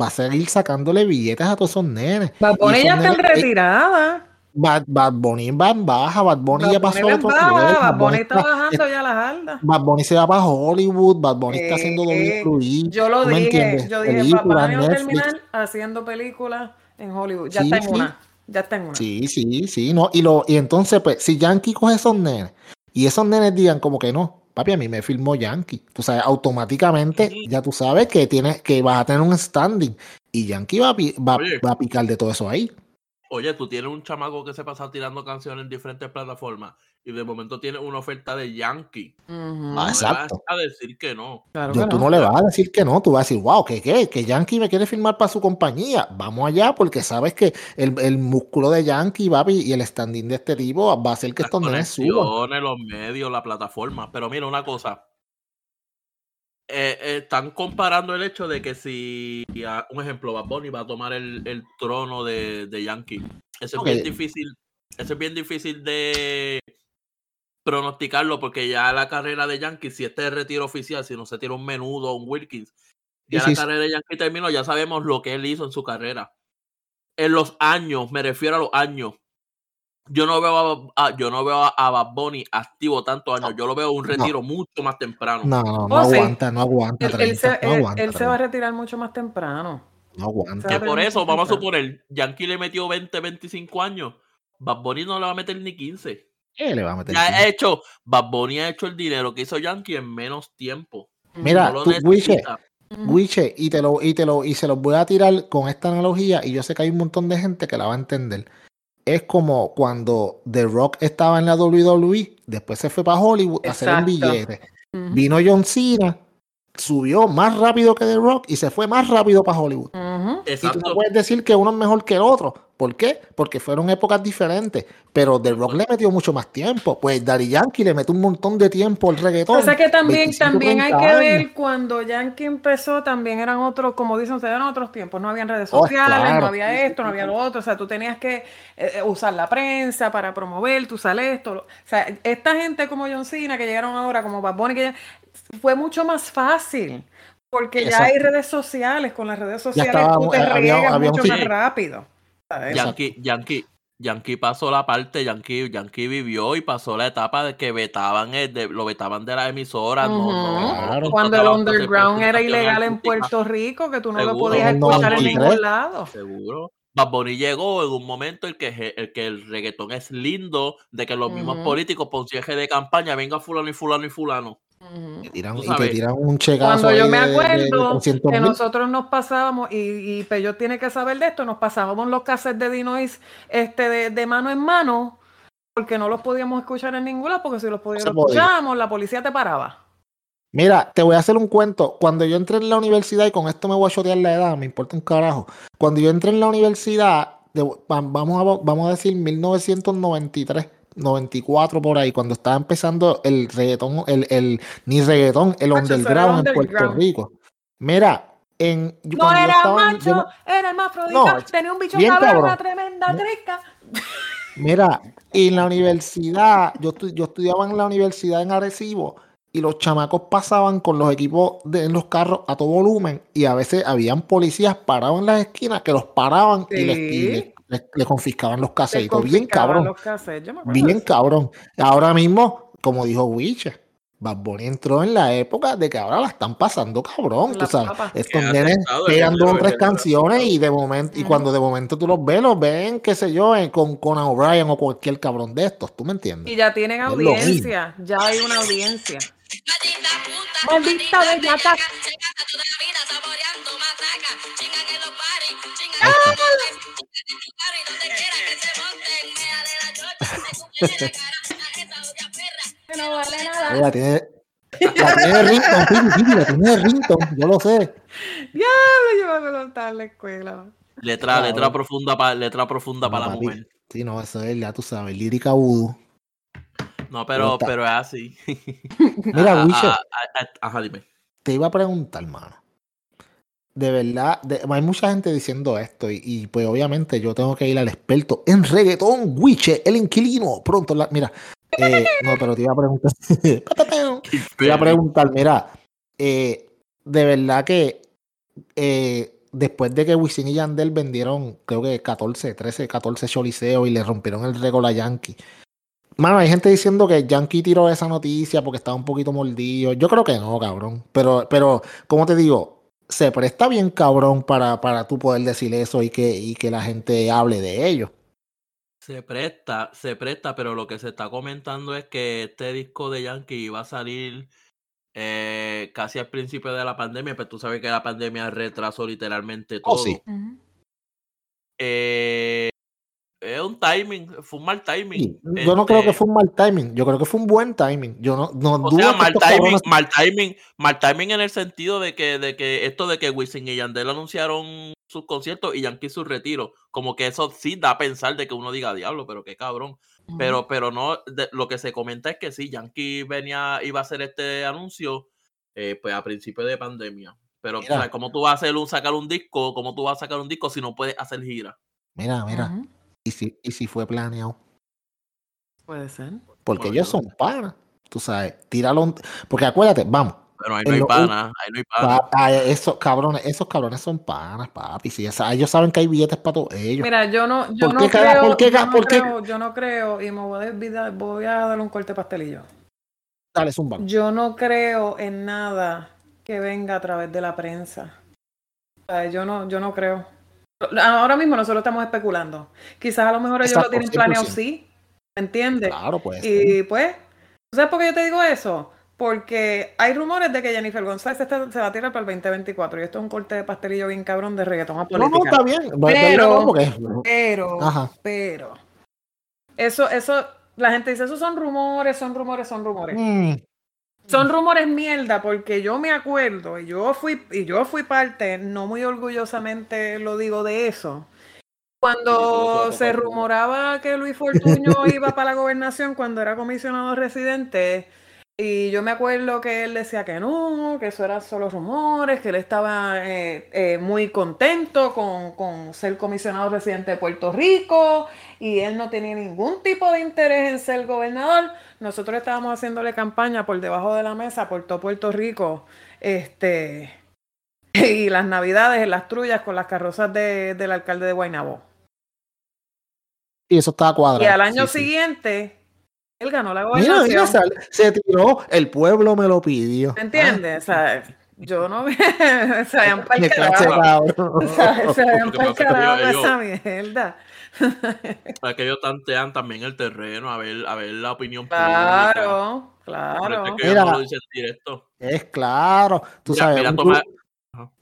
va a seguir sacándole billetes a todos esos nenes. Bad Bunny ya está eh, retirada. Bad, Bad Bunny va en baja, Bad Bunny Bad ya Bunny pasó en otro baja, nivel, Bad Bunny está está- bajando ya las aldas. Bad Bunny se va para Hollywood, Bad Bunny está haciendo Eh, WWE. Yo lo ¿tú me dije, entiendes? yo dije, Películas, papá va a terminar haciendo películas en Hollywood. Ya Sí, está en sí. una, ya está en una. Sí, sí, sí, no. Y, lo, y entonces, pues, si Yankee coge esos nenes y esos nenes digan como que no, papi, a mí me filmó Yankee. Tú sabes, automáticamente ya tú sabes que tienes, que vas a tener un standing. Y Yankee va a, va, va a picar de todo eso ahí. Oye, tú tienes un chamaco que se pasa tirando canciones en diferentes plataformas y de momento tienes una oferta de Yankee. Ah, No me vas exacto. a decir que no. Claro Yo- que tú no. no le vas a decir que no, tú vas a decir, wow, que qué, que Yankee me quiere firmar para su compañía. Vamos allá, porque sabes que el, el músculo de Yankee, papi, y el standing de este tipo va a hacer que estos nenes suban. los medios, la plataforma. Pero mira una cosa. Eh, eh, están comparando el hecho de que si, a- un ejemplo, Bad Bunny va a tomar el, el trono de, de Yankee. Eso es bien difícil. Eso es bien difícil de pronosticarlo porque ya la carrera de Yankee, si este es el retiro oficial, si no se tira un menudo o un Wilkins, ya Sí, la carrera de Yankee terminó, ya sabemos lo que él hizo en su carrera. En los años, me refiero a los años. Yo no veo a, a- yo no veo a, a Bad Bunny activo tantos años. Yo lo veo un No. retiro mucho más temprano. No, no, no Oh, sí. aguanta, no aguanta. Él, él se, 30, no él- aguanta. él se va a 30, retirar mucho más temprano. no aguanta. Que por eso, vamos a suponer, Yankee le metió 20, 25 años. Bad Bunny no le va a meter ni 15. ¿Qué le va a meter? Ya ha hecho, Bad Bunny ha hecho el dinero que hizo Yankee en menos tiempo. Mira, No tú, Wiche. Ujú. Wiche, y te lo, y te lo, y se los voy a tirar con esta analogía, y yo sé que hay un montón de gente que la va a entender. Es como cuando The Rock estaba en la WWE, después se fue para Hollywood a hacer un billete. Ujú. Vino John Cena, subió más rápido que The Rock y se fue más rápido para Hollywood. Y tú no Exacto. puedes decir que uno es mejor que el otro. ¿Por qué? Porque fueron épocas diferentes. Pero The Rock le metió mucho más tiempo. Pues Daddy Yankee le metió un montón de tiempo al reggaetón. O sea que también, 25, también hay 30 que ver cuando Yankee empezó, también eran otros, como dicen ustedes, eran otros tiempos, no habían redes Oh, sociales, no había esto, no había lo otro, o sea, tú tenías que eh, eh, usar la prensa para promover, tú sales esto, o sea, esta gente como John Cena que llegaron ahora, como Bad Bunny, que ya- fue mucho más fácil, porque ya hay redes sociales, con las redes sociales estaba- tú te había- riegas había un mucho más rápido. ¿Sabes? Yankee, Yankee, Yankee pasó la parte, Yankee, Yankee vivió y pasó la etapa de que vetaban, el de, lo vetaban de las emisoras. no- Ujú. no- no Claro. Cuando el underground era ilegal en. Puerto Rico, que tú no lo podías escuchar en 93. ningún lado. Seguro. Bad Bunny llegó en un momento en que, el que el reggaetón es lindo, de que los mismos políticos por eje de campaña venga fulano y fulano y fulano. Te tiran- y te tiran un checazo Cuando yo me de- de- de acuerdo 300 que mil. nosotros nos pasábamos, y, y Pello tiene que saber de esto, nos pasábamos los cassettes de Dinois este, de, de mano en mano, porque no los podíamos escuchar en ningún lado, porque si los podíamos podía. escuchábamos, la policía te paraba. Mira, te voy a hacer un cuento. Cuando yo entré en la universidad, y con esto me voy a chotear la edad, me importa un carajo. Cuando yo entré en la universidad, vamos, a, vamos a decir 1993, 94 por ahí, cuando estaba empezando el reggaetón, el, el ni reggaetón, el Macho, underground en Puerto underground. Rico. Mira, en, No era estaba macho, yo era hermafrodita, No, tenía un bicho cabrón, una tremenda trisca. Mira, en la universidad, yo, estu- yo estudiaba en la universidad en Arecibo y los chamacos pasaban con los equipos de, en los carros a todo volumen y a veces habían policías parados en las esquinas que los paraban y, les, y Sí. les- les- les confiscaban los Te casetitos. Bien cabrón, los cassettes, yo me acuerdo de bien cabrón. Ahora mismo, como dijo Wiche, Bad Bunny entró en la época de que ahora la están pasando cabrón, tú sabes. Estos nenes pegan dos o tres canciones y de momento, y cuando de momento tú los ves, los ven, qué sé yo, en- con Conan O'Brien o cualquier cabrón de estos, ¿tú me entiendes? Y ya tienen audiencia, ya hay una audiencia. Maldita puta, Maldita bellata. Se gasta toda la vida saboreando matraca. Chingan en los paris, chingan Ahí en está. los paris, chingan en los paris, donde quiera que se monten. Méale la chocha, se cumplen en la cara a esa odia perra. Que no vale nada. Ella tiene, la tiene de Rington, Pili, Pili, la tiene Rington, yo lo sé. Diablo, llévamelo a la escuela. Letra, letra profunda para letra profunda No, para la mujer. Sí, no, eso es, ya tú sabes, lírica voodoo. No, pero, pero es así. Mira, Ah, Wisher, ah, ah, ah, Ajá, dime. te iba a preguntar, mano. De verdad, de- hay mucha gente diciendo esto y, y, pues obviamente yo tengo que ir al experto en reggaetón, Wiche, el inquilino. Pronto, la, mira, eh, no, pero te iba a preguntar, te iba a preguntar, mira, eh, de verdad que eh, después de que Wisin y Yandel vendieron, creo que 14, 13, 14 choliseos y le rompieron el récord a Yankee. Mano, hay gente diciendo que Yankee tiró esa noticia porque estaba un poquito mordido. Yo creo que no, cabrón. Pero, pero, como te digo, se presta bien cabrón para, para tú poder decir eso y que, y que la gente hable de ello. Se presta, se presta, pero lo que se está comentando es que este disco de Yankee iba a salir eh, casi al principio de la pandemia, pero tú sabes que la pandemia retrasó literalmente todo. Oh, sí. Eh, es un timing, fue un mal timing. Sí, Yo no creo que Este, fue un mal timing. Yo creo que fue un buen timing. Yo no, no O dudo sea, que mal timing, cabrones- mal timing, mal timing en el sentido de que, de que esto de que Wisin y Yandel anunciaron sus conciertos y Yankee su retiro, como que eso sí da a pensar de que uno diga diablo, pero qué cabrón. Pero, pero no, de- lo que se comenta es que sí, Yankee venía, iba a hacer este anuncio eh, pues a principio de pandemia. Pero, Mira. o sea, ¿cómo tú vas a hacer un, sacar un disco? ¿Cómo tú vas a sacar un disco si no puedes hacer gira? Mira, mira. ¿Y si, y si fue planeado? Puede ser. Porque Bueno, ellos son panas. Tú sabes, tíralo. Porque acuérdate, vamos. Pero ahí no hay lo- pana, ahí no hay pana. pa- a esos cabrones, esos cabrones son panas, papi. Si ellos saben que hay billetes para todos ellos. Mira, yo no, yo ¿Por no creo, por qué yo no por qué? creo, yo no creo, y me voy a desvidar, voy a darle un corte pastelillo. Dale, zumba. Yo no creo en nada que venga a través de la prensa. O sea, yo no, yo no creo. Ahora mismo nosotros estamos especulando. Quizás a lo mejor ellos Exacto, lo tienen planeado 100%. sí, ¿me entiendes? Claro, pues. Y pues, ¿tú ¿sabes por qué yo te digo eso? Porque hay rumores de que Jennifer González se, está- se va a tirar para el 2024 y esto es un corte de pastelillo bien cabrón de reggaetón a No, política. no, está bien. Pero- no, Pero, Ajá. pero, eso, eso, la gente dice, esos son rumores, son rumores, son rumores. Mm, Son rumores mierda, porque yo me acuerdo, y yo fui, y yo fui parte, no muy orgullosamente lo digo de eso. Cuando se rumoraba que Luis Fortuño iba para la gobernación cuando era comisionado residente, y yo me acuerdo que él decía que no, que eso eran solo rumores, que él estaba eh, eh, muy contento con, con ser comisionado residente de Puerto Rico y él no tenía ningún tipo de interés en ser gobernador. Nosotros estábamos haciéndole campaña por debajo de la mesa por todo Puerto Rico, este, y las navidades en las trullas con las carrozas de- del alcalde de Guaynabo. y eso estaba cuadrado. Y al año sí, sí. Él ganó la Mira, gobernación. mira, sal- se tiró, el pueblo me lo pidió. ¿Me entiendes? O sea, yo no se Me se pasa es que carajo ellos- esa mierda. Para que ellos tantean también el terreno, a ver, a ver la opinión pública. Claro, claro. es que Mira. no lo dicen directo. Es claro. Tú Mira, sabes, mira, toma-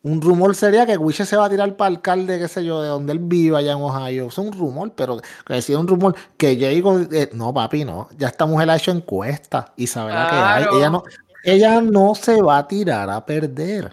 un rumor sería que Wiche se va a tirar para alcalde, qué sé yo, de donde él vive allá en Ohio. Es un rumor, pero que decía un rumor que yo digo, eh, no, papi, no. Ya esta mujer ha hecho encuesta y sabe la que hay. Claro. Ella no, ella no se va a tirar a perder.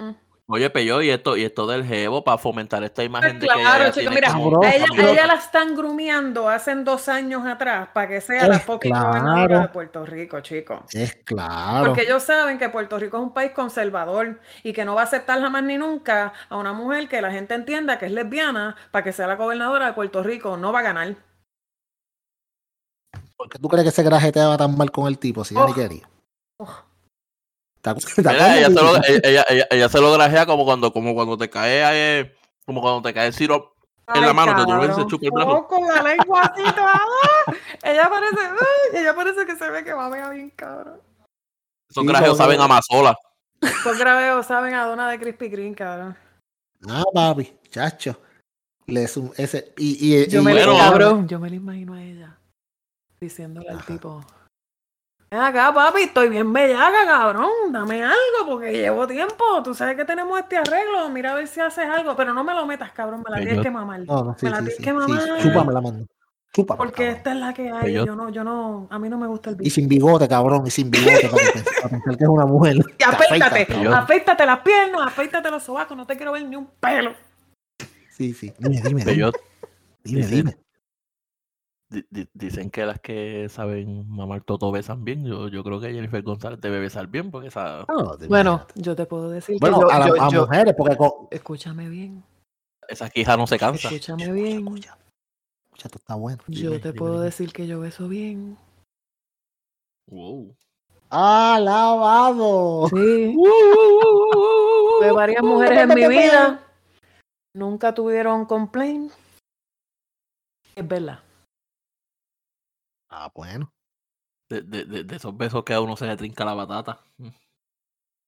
Oye, Peyo, y esto, y esto del jevo para fomentar esta imagen de que Pues Claro, ella chico, tiene mira, como- Cabrón, a ella, a cabrón. ella la están grumeando hace dos años atrás para que sea la Es fucking claro. gobernadora de Puerto Rico, chicos. Es claro. Porque ellos saben que Puerto Rico es un país conservador y que no va a aceptar jamás ni nunca a una mujer que la gente entienda que es lesbiana para que sea la gobernadora de Puerto Rico. No va a ganar. ¿Por qué tú crees que ese grajeteaba tan mal con el tipo si ya ni Oh. quería? Oh. ¿Te acuerdas? ¿Te Mira, acuerdas, ella, se lo, Wiche? ella, ella- ella- ella se lo grajea como cuando, como cuando te cae eh, como cuando te cae el sirop en la mano que tú ves se cabrón, chupa el brazo. Con la lengua así toda. Ella parece, ella parece que se ve que va a ver bien cabrón. Esos Sí, grajeos saben a mazola. Estos graveos saben a dona de Krispy Kreme, cabrón. Ah, papi, chacho. Le sum- ese, y, y, Yo y- me bueno. lo cabrón, yo me lo imagino a ella diciéndole al Ajá. tipo. Ven acá, papi, estoy bien bellaca, cabrón. Dame algo porque llevo tiempo. Tú sabes que tenemos este arreglo. Mira a ver si haces algo. Pero no me lo metas, cabrón. Me la tienes que mamar. No, no, sí, me la sí, tienes sí, que sí, mamar. chúpame la mano. Chúpame, Porque cabrón. esta es la que hay. Pero yo- Yo no, yo no, a mí no me gusta el Y bicho. sin bigote, cabrón, y sin bigote, para, pensar que es una mujer. Y Te afeítate, las piernas, afeítate los sobacos, no te quiero ver ni un pelo. Sí, sí. Dime, dime, Pero dime, yo- dime, dice- dime. Di- di- dicen que las que saben mamar toto besan bien. Yo, yo creo que Jennifer González debe besar bien porque esa, No, te Bueno, yo te puedo decir bueno, que yo, a, yo- a yo- mujeres, porque con... escúchame bien, esa quija no se cansa. escúchame bien. Escucha, está bueno. Yo Dime, te dime, puedo dime. decir que yo beso bien. Wow. ¡Alabado! Sí. Tuve varias mujeres en mi vida. Nunca tuvieron complaint. Es verdad. Ah, bueno. De, de, de, de esos besos que a uno se le trinca la batata.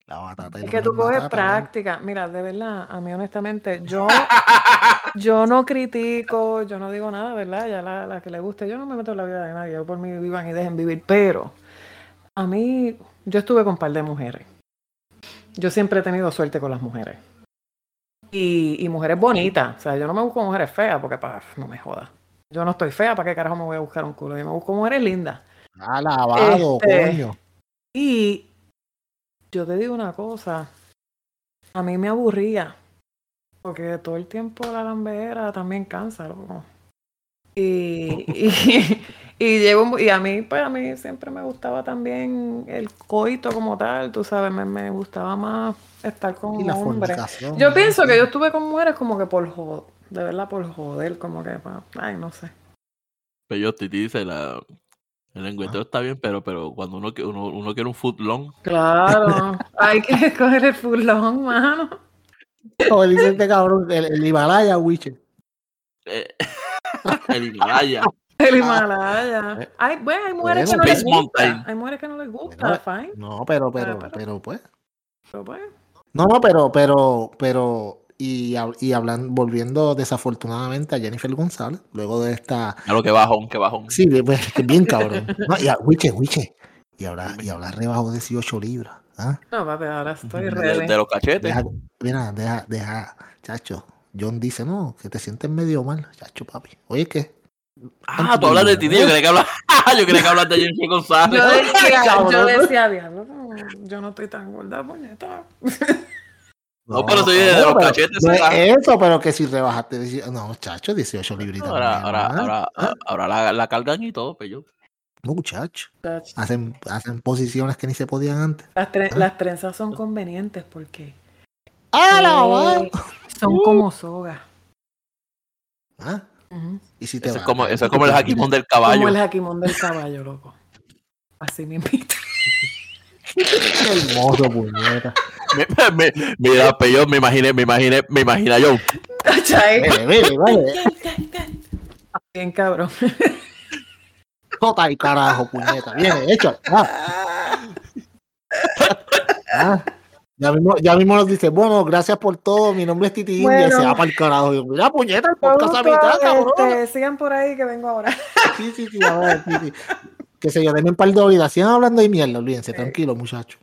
La batata Es que tú coges batata, ¿no? práctica. Mira, de verdad, a mí honestamente, yo, yo no critico, yo no digo nada, ¿verdad? Ya la, la que le guste, yo no me meto en la vida de nadie, yo por mí vivan y dejen vivir, pero a mí, yo estuve con un par de mujeres. Yo siempre he tenido suerte con las mujeres. Y, y mujeres bonitas, o sea, yo no me busco mujeres feas porque pa, no me jodas. Yo no estoy fea, ¿para qué carajo me voy a buscar un culo? Yo me busco mujeres lindas. Alabado, Este, coño. Y yo te digo una cosa, a mí me aburría, porque todo el tiempo la lambera también cansa, loco. Y, y, y, llevo y a mí, pues a mí siempre me gustaba también el coito como tal, tú sabes, me, me gustaba más estar con hombres. Yo pienso que yo estuve con mujeres como que por joder, de verdad por joder, como que, ay, no sé. Pero yo te dice la. El lengüeteo está bien, pero, pero cuando uno, uno, uno quiere un foot long, Claro, hay que escoger el fulón, mano. Como dice este cabrón, el, el Himalaya, Witcher. eh, el Himalaya. El Himalaya. Hay, bueno, hay mujeres que no les gusta. Mountain. Hay mujeres que no les gusta, Bueno, fine. No, pero, pero, Ah, pero- pero, pues. Pero pues, No, no, pero, pero, pero, y, y hablan, volviendo desafortunadamente a Jennifer González, luego de esta, A lo que bajón, que bajón. sí, bien, bien- bien cabrón. No, y a, Wiche, Wiche, y ahora, y ahora rebajó 18 libras, ¿ah? no, papi, ahora estoy De- De, ready. de los cachetes. Deja, mira, deja, deja, chacho, John dice, no, que te sientes medio mal, chacho, papi. Oye, ¿qué? Ah, tú hablas de ti, yo creía que hablas, yo creía que hablas de Jennifer González. Yo decía, yo decía, diablo, no, yo no estoy tan gorda, puñeta. No, pero soy de los cachetes, no es ¿verdad? eso, pero que si rebajaste, no, chacho, 18 libritas. Ahora, ahora, ¿ah? ahora, ¿Ah? ahora la, la cargan y todo, pero yo. No, muchacho. Hacen, hacen posiciones que ni se podían antes. Las, tre- las trenzas son convenientes porque ¡Ah, eh, son como sogas. ¿Ah? Y si te Eso es como, eso es como el jaquimón del Como caballo. el jaquimón del caballo, loco. Así me invita. Qué hermoso, puñeta. Me- me- mira, pero yo me imaginé, me imaginé, me imaginé yo. Bien cabrón. Jota y carajo, puñeta. Viene, hecho. Ah. Ah. Ya mismo, ya mismo nos dice, bueno, gracias por todo, mi nombre es Titi India, Bueno. se va para el carajo. Yo, mira, puñeta, el podcast a mitad, cabrón. Este, sigan por ahí que vengo ahora. Sí, sí, sí, a ver, sí, sí. Qué sé yo, denme un par de horitas. Sigan hablando de mierda, olvídense, Sí. tranquilo, muchachos.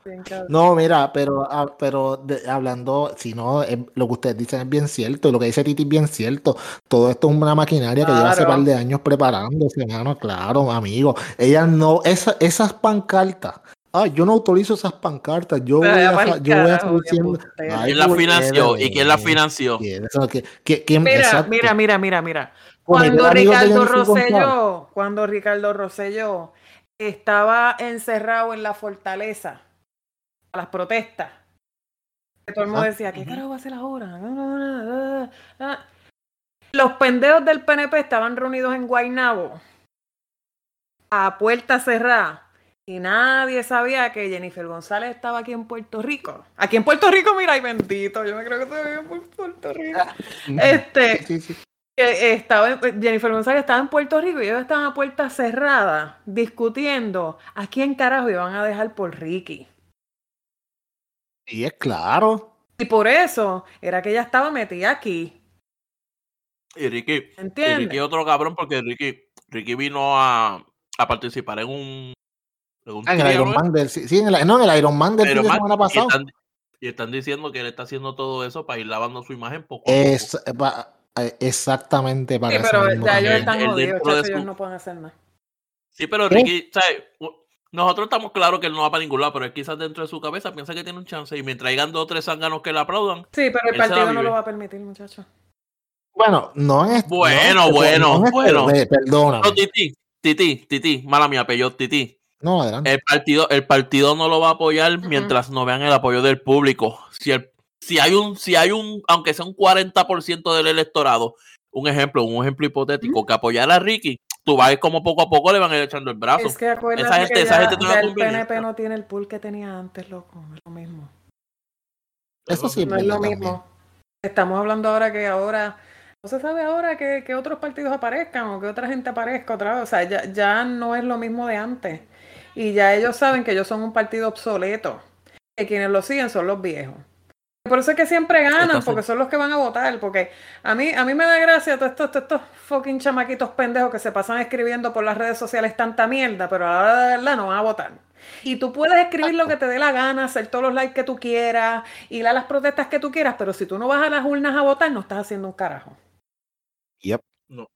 No, mira, pero, ah, pero de- hablando, si no, es- lo que ustedes dicen es bien cierto, y lo que dice Titi es bien cierto. Todo esto es una maquinaria que lleva hace Claro. par de años preparándose, hermano, claro, amigo. Ella no, esa, esas pancartas. Ah, yo no autorizo esas pancartas. Yo voy a, yo voy a. Ay, ¿Quién la financió? ¿Y quién la financió? Mira, exacto. mira, mira, mira, mira. Cuando Ricardo. Rosselló, cuando Ricardo Rosselló estaba encerrado en la fortaleza a las protestas, que todo el mundo Ah, decía, ¿qué carajo va a hacer ahora? Los pendejos del PNP estaban reunidos en Guaynabo a puerta cerrada y nadie sabía que Jennifer González estaba aquí en Puerto Rico. Aquí en Puerto Rico, mira, ay bendito, yo me creo que todavía en Puerto Rico. Este, Sí, sí, estaba en- Jennifer González estaba en Puerto Rico y ellos estaban a puerta cerrada discutiendo a quién carajo iban a dejar por Ricky. Y es claro. Y por eso era que ella estaba metida aquí. Y Ricky, y ¿Entiendes? Ricky es otro cabrón porque Ricky, Ricky vino a, a participar en un, en un Ah, en el Iron. Man del, sí, sí, en el, no, en el Iron Man del fin Pero de man, semana y, pasado. están, y están diciendo que él está haciendo todo eso para ir lavando su imagen poco a poco. Es, pa- exactamente para Sí, pero mismo ya ellos están Él jodidos, de chacho, ellos no pueden hacer nada. Sí, pero. Ricky, ¿sabes? U- Nosotros estamos claros que él no va para ningún lado, pero él quizás dentro de su cabeza piensa que tiene un chance y mientras hayan dos o tres zánganos que le aplaudan. Sí, pero el partido no lo va a permitir, muchachos. Bueno, no es. Bueno, no, bueno, no es- bueno. eh, Perdóname. No, Titi, Titi, Titi, mala mía, Peyot, Titi. No, adelante. El partido, el partido no lo va a apoyar Ujú. mientras no vean el apoyo del público. Si, el- si hay un, si hay un, aunque sea un 40% del electorado, un ejemplo, un ejemplo hipotético, que apoyara a Ricky, tú vas como poco a poco le van a ir echando el brazo. Es que acuérdate Esa gente- que esa ya, gente ya una el PNP no tiene el pool que tenía antes, loco. Es lo mismo. Eso sí, No es lo mismo. Estamos hablando ahora que ahora, no se sabe ahora que, que otros partidos aparezcan o que otra gente aparezca otra vez. O sea, ya, ya no es lo mismo de antes. Y ya ellos saben que ellos son un partido obsoleto. Que quienes lo siguen son los viejos. Por eso es que siempre ganan, Entonces- porque son los que van a votar. Porque a mí, a mí me da gracia todos estos, todos estos fucking chamaquitos pendejos que se pasan escribiendo por las redes sociales tanta mierda, pero a la hora de verdad no van a votar. Y tú puedes escribir lo que te dé la gana, hacer todos los likes que tú quieras, ir a las protestas que tú quieras, pero si tú no vas a las urnas a votar, no estás haciendo un carajo. Yep. No.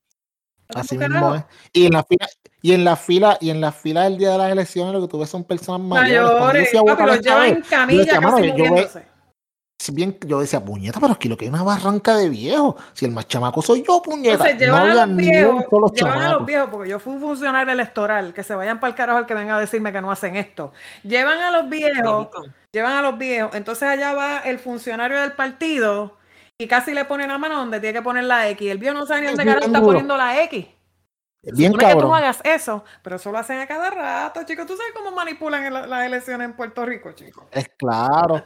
Así mismo es. Y en la fila, y en la fila, y en la fila del día de las elecciones lo que tú ves son personas mayores. Yo Mayores, papi, los llevan en camilla casi yo ve- muriéndose. si bien yo decía, puñeta, pero aquí lo que hay es una barranca de viejos. Si el más chamaco soy yo, puñeta. Entonces no llevan había a los ni un viejos, llevan a los viejos, porque yo fui un funcionario electoral, que se vayan para el carajo el que venga a decirme que no hacen esto. Llevan a los viejos, llevan a los viejos, entonces allá va el funcionario del partido y casi le pone la mano donde tiene que poner la X. El viejo no sabe ni dónde carajo está poniendo la X. Bien Supone que tú no hagas eso, pero eso lo hacen a cada rato, chicos. ¿Tú sabes cómo manipulan las elecciones en Puerto Rico, chicos? Es claro.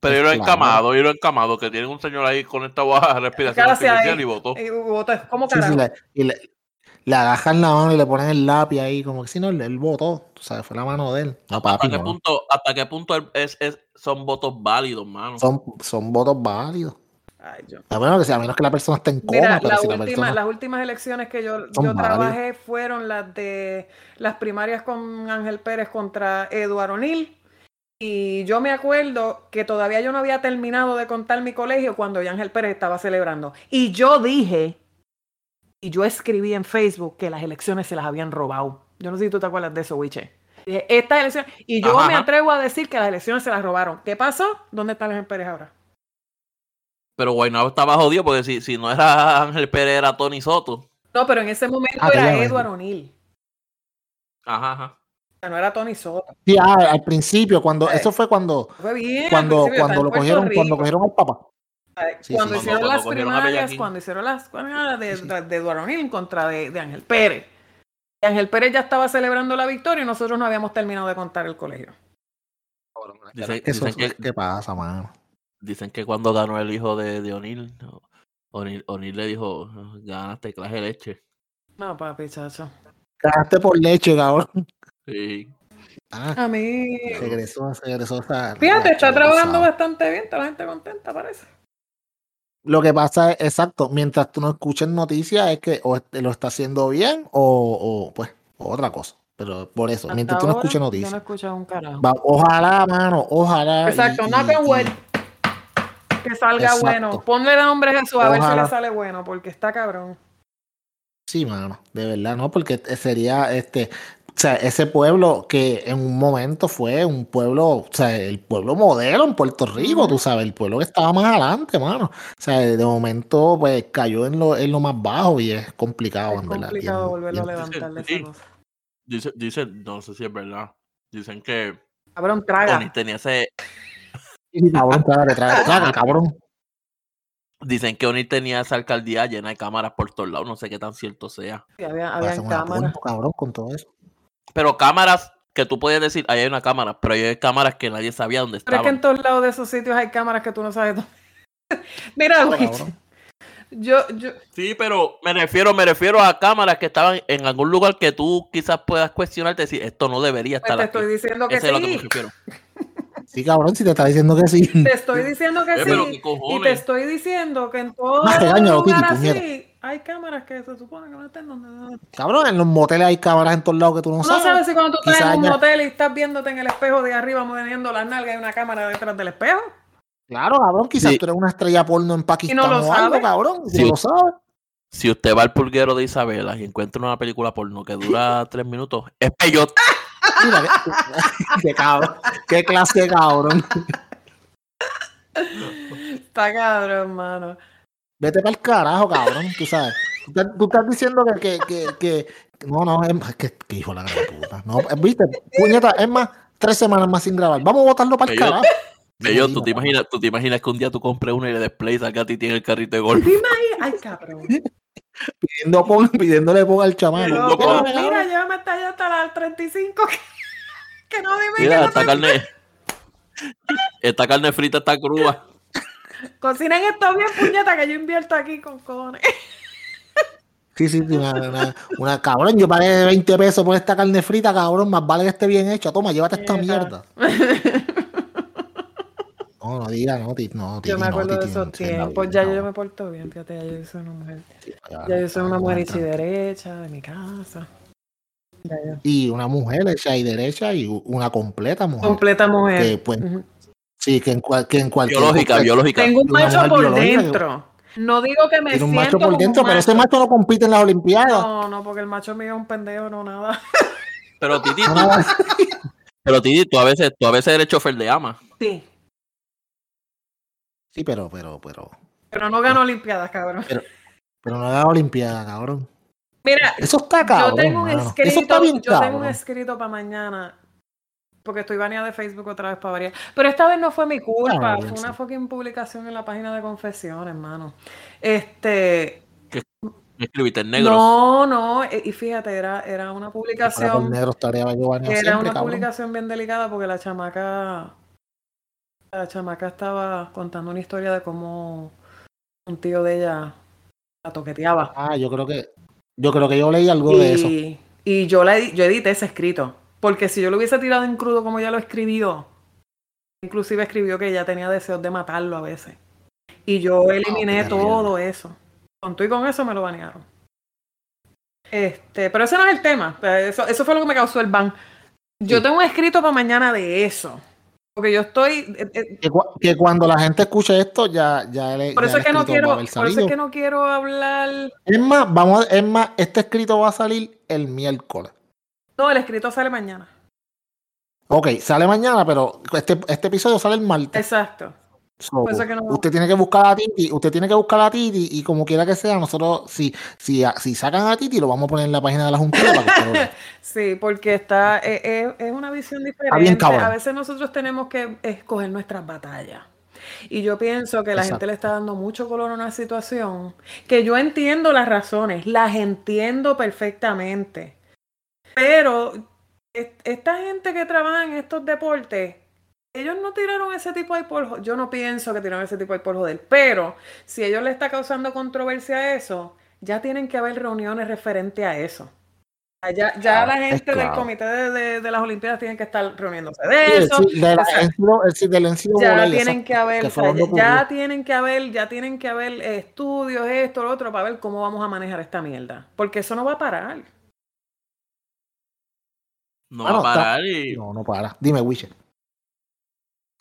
Pero yo lo encamado, yo lo he encamado, que tienen un señor ahí conectado a respiración artificial y votó. Y votó, ¿Cómo Sí, sí, carajo? le, y le, le agajan la mano y le ponen el lápiz ahí, como que si no, él, votó. Tú sabes, fue la mano de él. No, ¿Hasta qué no. punto, hasta qué punto es, es- son votos válidos, mano? Son, son votos válidos. Ay, yo- A menos que, sea, a menos que la persona esté en coma, Mira, pero la si la última- persona. las últimas elecciones que yo, yo trabajé fueron las de las primarias con Ángel Pérez contra Eduardo O'Neill. Y yo me acuerdo que todavía yo no había terminado de contar mi colegio cuando ya Ángel Pérez estaba celebrando. Y yo dije, y yo escribí en Facebook que las elecciones se las habían robado. Yo no sé si tú te acuerdas de eso, Wiche. Dije, Esta elección, y yo Ajá, me ajá. atrevo a decir que las elecciones se las robaron. ¿Qué pasó? ¿Dónde está Ángel Pérez ahora? Pero Guaynabo estaba jodido porque si, si no era Ángel Pérez, era Tony Soto. No, pero en ese momento Ah, era. Eduardo O'Neill. Ajá, ajá. O sea, no era Tony Soto. Sí, ah, al principio, cuando, eso fue cuando, Fue bien. cuando, cuando lo cogieron, cuando cogieron al papá. Sí, cuando sí. hicieron Cuando- las cuando primarias, cuando hicieron las primarias de, de, de Eduardo O'Neill en contra de, de Ángel Pérez. Y Ángel Pérez ya estaba celebrando la victoria y nosotros no habíamos terminado de contar el colegio. Dicen, Eso, dicen que, ¿Qué pasa, mano? dicen que cuando ganó el hijo de, de O'Neill, O'Neill, O'Neill le dijo, ganaste clase de leche. No, papi, chacho. Cagaste por leche, cabrón. Sí. Ah, A mí. regresó, regresó. Fíjate, está trabajando bastante bien, está la gente contenta, parece. Lo que pasa es, exacto, mientras tú no escuches noticias, es que o lo está haciendo bien o, o, pues, otra cosa. Pero por eso, Hasta mientras tú no escuches Yo no noticias. he escuchado un carajo. Va- ojalá, mano, ojalá. Exacto, y- on y-. Que salga Exacto. bueno. Ponle el nombre a Jesús a ver si le sale bueno, porque está cabrón. Sí, mano, de verdad, ¿no? Porque sería este, o sea, ese pueblo que en un momento fue un pueblo, o sea, el pueblo modelo en Puerto Rico, tú sabes, el pueblo que estaba más adelante, mano. O sea, de momento, pues cayó en lo, en lo más bajo y es complicado, Es en verdad. complicado bien- volverlo a bien- levantar de Sí. Dice, dicen, no sé si es verdad. Dicen que Cabrón, traga. O'Neill tenía ese, cabrón, trágate, trágate, trágate, cabrón. dicen que O'Neill tenía esa alcaldía llena de cámaras por todos lados. No sé qué tan cierto sea. Sí, había, habían cámaras. cabrón, con todo eso. Pero cámaras que tú puedes decir, ahí hay una cámara, pero hay cámaras que nadie sabía dónde Pero es que en estaban. todos lados de esos sitios hay cámaras que tú no sabes dónde. Mira, güey, yo, yo, Sí, pero me refiero, me refiero a cámaras que estaban en algún lugar que tú quizás puedas cuestionarte y decir, esto no debería pues estar te aquí. estoy diciendo que Eso es a lo que me sí. refiero. Sí, cabrón, si te está diciendo que sí. Te estoy diciendo que Eh, sí. Y te estoy diciendo que en todo Más regaño, así. Hay cámaras que se supone que no estén donde. Cabrón, en los moteles hay cámaras en todos lados que tú no Tú no sabes. sabes si cuando tú estás en un ya- motel y estás viéndote en el espejo de arriba moviendo las nalgas hay una cámara detrás del espejo. Claro, cabrón, quizás Sí. tú eres una estrella porno en Pakistán lo o algo, cabrón. y Sí. no lo sabes. Si usted va al pulguero de Isabela y encuentra una película porno que dura tres minutos, es peyote. Mira, qué, qué cabrón. Qué clase de cabrón. Está cabrón, hermano. Vete para el carajo, cabrón, tú sabes. Tú, estás- tú estás diciendo que, que, que, que- no, no, es más, que, que hijo de la gran puta. No, eh, viste, puñeta, es más, tres semanas más sin grabar. Vamos a botarlo para el Pero yo- carajo. Peyote, ¿tú te, imaginas, tú te imaginas que un día tú compres uno y le desplays a ti tiene el carrito de golf. Ay, cabrón. Pidiendo pon- pidiéndole ponga al chamaco. Pero, Loco. mira, llévame hasta allá hasta las 35. Que, que no dime Mira, que esta carne. Esta carne frita está cruda. Cocinen esto bien, puñeta, que yo invierto aquí con cojones. Sí, sí, sí, una, una, una- cabrón, yo pagué 20 pesos por esta carne frita, cabrón, más vale que esté bien hecha. Toma, llévate esta Mierda. No, no diga, no, Titi, no, Titi, Yo me no, acuerdo de esos no, sí, la tiempos. Ya no. yo me porto bien, fíjate, ya yo soy una mujer. Ya, Ya yo soy una mujer y derecha de mi casa. Ya. Y una mujer hecha y derecha y una completa mujer. Completa mujer. Que, pues. Sí, que en, cual, que en cualquier Biológica, biológica. Tengo un macho por biológica dentro. No digo que me Tiene un siento macho por como un dentro, pero ese macho. no compite en las Olimpiadas. No, no, porque el macho mío es un pendejo, no nada. Pero Titi, tú, pero Titi, tú a veces, tú a veces eres chofer de ama. Sí, Sí, pero, pero, pero, pero no ganó Olimpiadas, cabrón. pero no da Olimpiada, cabrón. Mira, Eso está cabrón. yo tengo un mano. escrito, Eso está bien yo tengo un escrito para mañana. Porque estoy baneada de Facebook otra vez para variar. Pero esta vez no fue mi culpa, Ah, fue una fucking publicación en la página de confesiones, hermano. Este, Me escribiste en negro. no, no, e- y fíjate, era, era una publicación, negro estaría yo era siempre, una cabrón. publicación bien delicada porque la chamaca, la chamaca estaba contando una historia de cómo un tío de ella la toqueteaba. Ah, yo creo que, yo creo que yo leí algo de eso. Y, y yo, la, yo edité ese escrito. Porque si yo lo hubiese tirado en crudo como ella lo escribió, inclusive escribió que ella tenía deseos de matarlo a veces. Y yo eliminé qué todo eso. Con tú y con eso me lo banearon. Este, pero ese no es el tema. Eso, eso fue lo que me causó el ban. Yo Sí. tengo un escrito para mañana de eso. Porque yo estoy. eh, eh, Que, cua- que cuando la gente escuche esto, ya, ya, el- por eso es que no quiero. Por eso es que no quiero hablar. Es más, vamos, a- es más, este escrito va a salir el miércoles. No, el escrito sale mañana. Ok, sale mañana, pero este, este episodio sale el martes. Exacto. So, que no- Usted tiene que buscar a Titi, usted tiene que buscar a Titi y como quiera que sea, nosotros, si, si, si sacan a Titi, lo vamos a poner en la página de la Junta para que usted lo vea. Sí, porque está, eh, eh, es una visión diferente. bien. A veces nosotros tenemos que escoger nuestras batallas. Y yo pienso que la Exacto. gente le está dando mucho color a una situación que yo entiendo las razones, las entiendo perfectamente. Pero es- esta gente que trabaja en estos deportes, ellos no tiraron ese tipo de por Yo no pienso que tiraron ese tipo de por joder. Pero si ellos le está causando controversia a eso, ya tienen que haber reuniones referente a eso. Ya, ya Claro, la gente del comité de, de- de las Olimpiadas tienen que estar reuniéndose de eso. sí- de la- el del Ya tienen que haber, que ya, tienen que haber, ya tienen que haber estudios, esto, lo otro, para ver cómo vamos a manejar esta mierda. Porque eso no va a parar. No Bueno, va a está- parar y. No, no para. Dime, Witcher.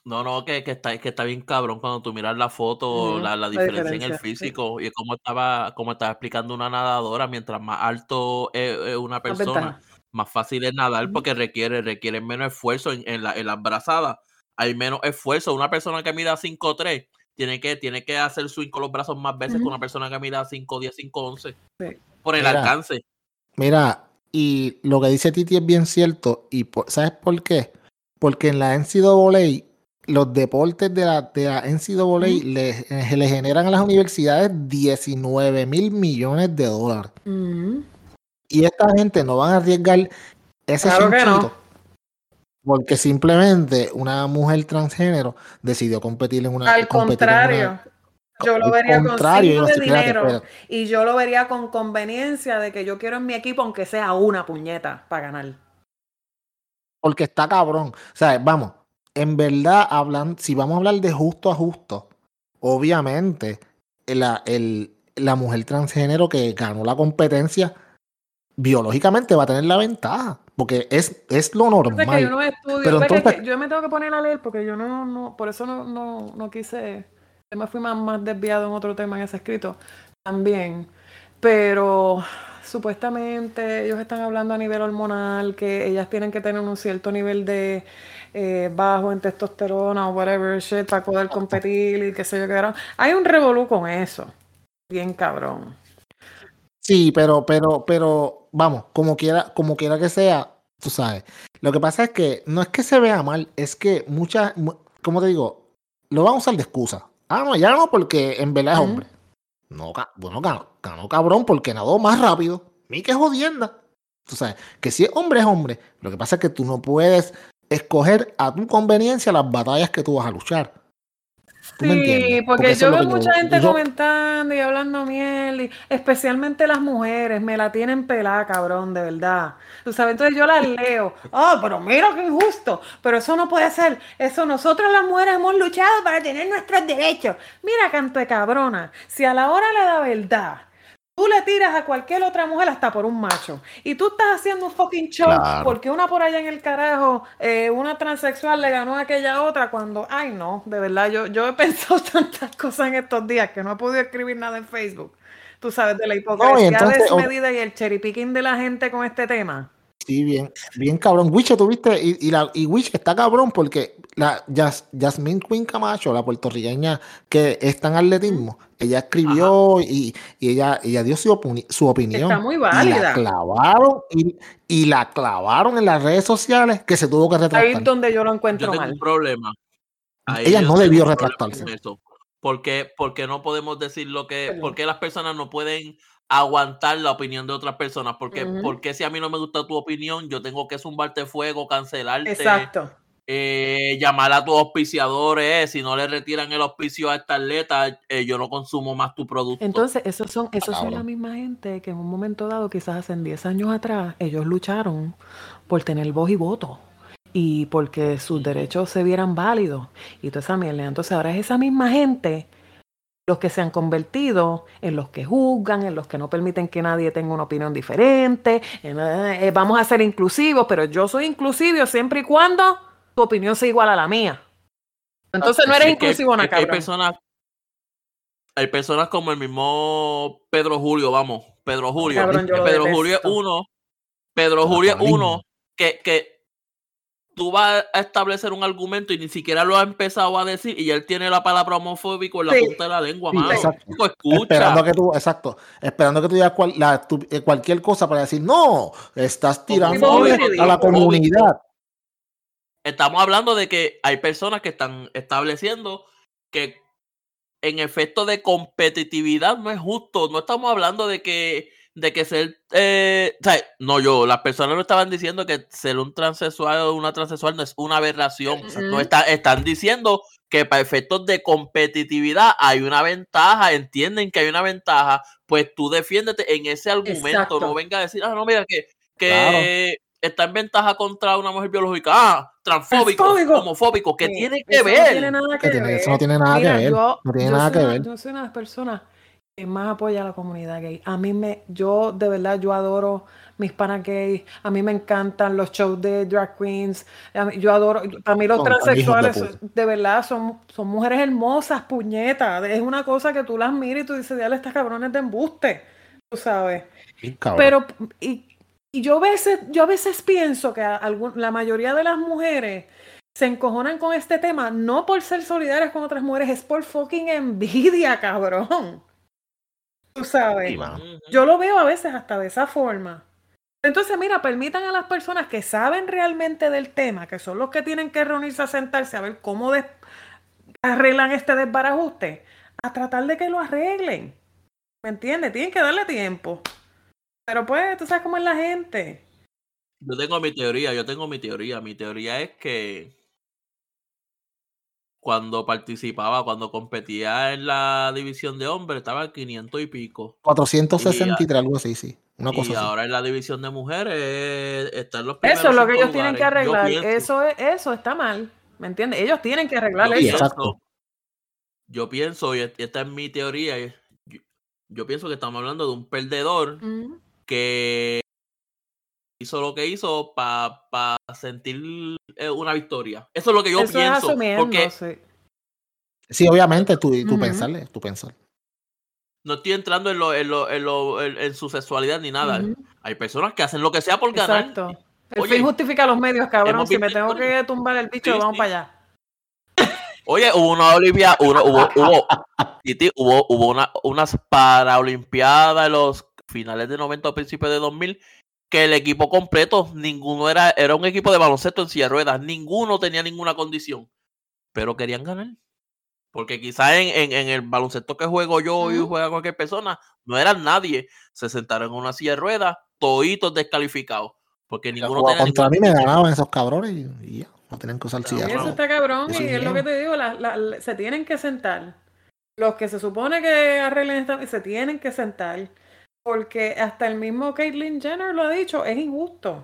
No, no, que, que está, que está bien cabrón cuando tú miras la foto, la, la la diferencia en el diferencia, sí. físico y es como estaba, como estaba explicando una nadadora, mientras más alto es, es una persona, más fácil es nadar porque requiere, requiere menos esfuerzo en, en, la, en las brazadas. Hay menos esfuerzo. Una persona que mida 5'3 tiene que, tiene que hacer swing con los brazos más veces que una persona que mida 5'10, 5'11 Sí. por el Mira. alcance. Mira, y lo que dice Titi es bien cierto. y por- ¿Sabes por qué? Porque en la NCAA, los deportes de la, de la NCAA le, eh, le generan a las universidades 19 mil millones de dólares. Ujú. Y esta gente no van a arriesgar ese Claro que no. Porque simplemente una mujer transgénero decidió competir en una. Al competir en una- contrario, yo lo vería con signo yo de espérate, dinero espérate. y yo lo vería con conveniencia de que yo quiero en mi equipo aunque sea una puñeta para ganar. Porque está cabrón. O sea, vamos, en verdad, hablan, si vamos a hablar de justo a justo, obviamente, la, el, la mujer transgénero que ganó la competencia, biológicamente va a tener la ventaja, porque es, es lo que yo normal. no estudio, Pero pasa que entonces- yo me tengo que poner a leer porque yo no, no por eso no, no, no quise, yo me fui más, más desviado en otro tema en ese escrito también, pero supuestamente ellos están hablando a nivel hormonal, que ellas tienen que tener un cierto nivel de eh, bajo en testosterona o whatever shit para poder competir y qué sé yo qué. Hay un revolú con eso, bien cabrón. Sí, pero, pero, pero, vamos, como quiera, como quiera que sea, tú sabes. Lo que pasa es que no es que se vea mal, es que muchas, mu- como te digo, lo van a usar de excusa. Ah, no, ya no, porque en verdad es hombre. No, bueno, ganó, ganó cabrón porque nadó más rápido. Mi que jodienda. Tú sabes, que si es hombre es hombre. Lo que pasa es que tú no puedes escoger a tu conveniencia las batallas que tú vas a luchar. ¿Tú me Sí, porque, yo veo mucha gente yo- comentando y hablando miel, y especialmente las mujeres, me la tienen pelada, cabrón, de verdad. Tú sabes, entonces yo las leo. Oh, pero mira qué injusto. Pero eso no puede ser. Eso nosotros las mujeres hemos luchado para tener nuestros derechos. Mira, canto de cabrona. Si a la hora de la verdad tú le tiras a cualquier otra mujer hasta por un macho y tú estás haciendo un fucking show Claro. porque una por allá en el carajo, eh, una transexual le ganó a aquella otra cuando, ay no, de verdad, yo, yo he pensado tantas cosas en estos días que no he podido escribir nada en Facebook. Tú sabes, de la hipocresía entonces, desmedida y el cherry picking de la gente con este tema. Sí, bien, bien cabrón. Wiche, tuviste, y, y, la, y Wiche está cabrón porque la Jas- Jasmine Queen Camacho, la puertorriqueña que está en atletismo, ella escribió y, y ella, ella dio su, opini- su opinión. Está muy Y válida. la clavaron, y, y la clavaron en las redes sociales que se tuvo que Ahí es retractar. donde yo lo Yo encuentro tengo mal. un problema. Ahí Ella yo no tengo debió retractarse. con eso. ¿Por qué, por qué no podemos decir lo que, Perdón. por qué las personas no pueden aguantar la opinión de otras personas? Porque, Ujú. ¿Por qué si a mí no me gusta tu opinión, yo tengo que zumbarte fuego, cancelarte, Exacto. eh, llamar a tus auspiciadores? eh, si no le retiran el auspicio a esta atleta, eh, yo no consumo más tu producto. Entonces, esos son, esos son la misma gente que en un momento dado, quizás hace 10 años atrás, ellos lucharon por tener voz y voto y porque sus derechos se vieran válidos y toda esa mierda. Entonces, ahora es esa misma gente los que se han convertido en los que juzgan, en los que no permiten que nadie tenga una opinión diferente. en, eh, eh, vamos a ser inclusivos, pero yo soy inclusivo siempre y cuando tu opinión sea igual a la mía. Entonces no eres Es que hay- inclusivo, es que hay personas hay personas como el mismo Pedro Julio, vamos, Pedro Julio. Cabrón, Pedro Julio es uno, Pedro Julio es uno que, que tú vas a establecer un argumento y ni siquiera lo ha empezado a decir y él tiene la palabra homofóbico en la Sí. punta de la lengua, Sí, mano. exacto. Escucha. Esperando que tú, exacto, esperando que tú digas cual- la- tu- eh, cualquier cosa para decir, no, estás tirando a la comunidad. Estamos hablando de que hay personas que están estableciendo que en efecto de competitividad no es justo. No estamos hablando de que de que ser eh, o sea, no yo, las personas no estaban diciendo que ser un transexual o una transexual no es una aberración. O sea, no está, están diciendo que para efectos de competitividad hay una ventaja, entienden que hay una ventaja, pues tú defiéndete en ese argumento, Exacto. no venga a decir, ah, no, mira, que, que está en ventaja contra una mujer biológica, ah, transfóbico, Transfóbico. homofóbico, ¿qué Sí, tiene que eso ver? No tiene nada que, Que tiene- ver. eso no tiene nada que ver, Yo, no tiene yo nada soy que una- ver. Yo soy una de las personas que más apoya a la comunidad gay. A mí me, yo de verdad, yo adoro mis panas gays. A mí me encantan los shows de drag queens. A mí- yo adoro, para mí los de transexuales, de verdad, son, son mujeres hermosas, puñetas. Es una cosa que tú las miras y tú dices, dale, estas cabrones de embuste. Tú sabes. Pero, y, y yo, a veces, yo a veces pienso que a algún- la mayoría de las mujeres se encojonan con este tema, no por ser solidarias con otras mujeres, es por fucking envidia, cabrón. Tú sabes. Sí. Yo lo veo a veces hasta de esa forma. Entonces, mira, permitan a las personas que saben realmente del tema, que son los que tienen que reunirse a sentarse a ver cómo arreglan este desbarajuste, a tratar de que lo arreglen. ¿Me entiendes? Tienen que darle tiempo. Pero pues, tú sabes cómo es la gente. Yo tengo mi teoría, yo tengo mi teoría. Mi teoría es que cuando participaba, cuando competía en la división de hombres, estaba en 500 y pico. 463, algo así, sí. Una y así. ahora en la división de mujeres eh, está en los Eso es lo que primeros ellos tienen que arreglar. Eso, es- eso está mal. ¿Me entiendes? Ellos tienen que arreglar Yo eso. pienso, exacto. yo pienso, y esta es mi teoría, y yo, yo pienso que estamos hablando de un perdedor Ujú. que hizo lo que hizo para sentir eh, una victoria. Eso es lo que yo Eso es pienso. asumiendo, Porque sí. Sí, obviamente, tú, tú Ujú. pensarle, tú pensar. no estoy entrando en, lo, en, lo, en, lo- en- en su sexualidad ni nada. Hay personas que hacen lo que sea por ganar. Exacto. El Oye, fin justifica los medios, cabrón. Si me tengo que tumbar el bicho, Sí, vamos sí. para allá. Oye, hubo una Olimpia, uno, hubo, hubo, hubo, hubo una, unas paraolimpiadas en los finales de 90 o principios de 2000 que el equipo completo, ninguno era, era un equipo de baloncesto en silla de ruedas, ninguno tenía ninguna condición, pero querían ganar. Porque quizás en, en, en el baloncesto que juego yo y juega cualquier persona, no eran nadie. Se sentaron en una silla de ruedas, toditos descalificados. Porque ninguno tenía contra mí me ganaban esos cabrones y, ya, no tenían que usar silla de Y eso ruedas. está cabrón. Eso y es lo que te digo, la- la- la- se tienen que sentar. Los que se supone que arreglen esta, se tienen que sentar. Porque hasta el mismo Caitlyn Jenner lo ha dicho, es injusto.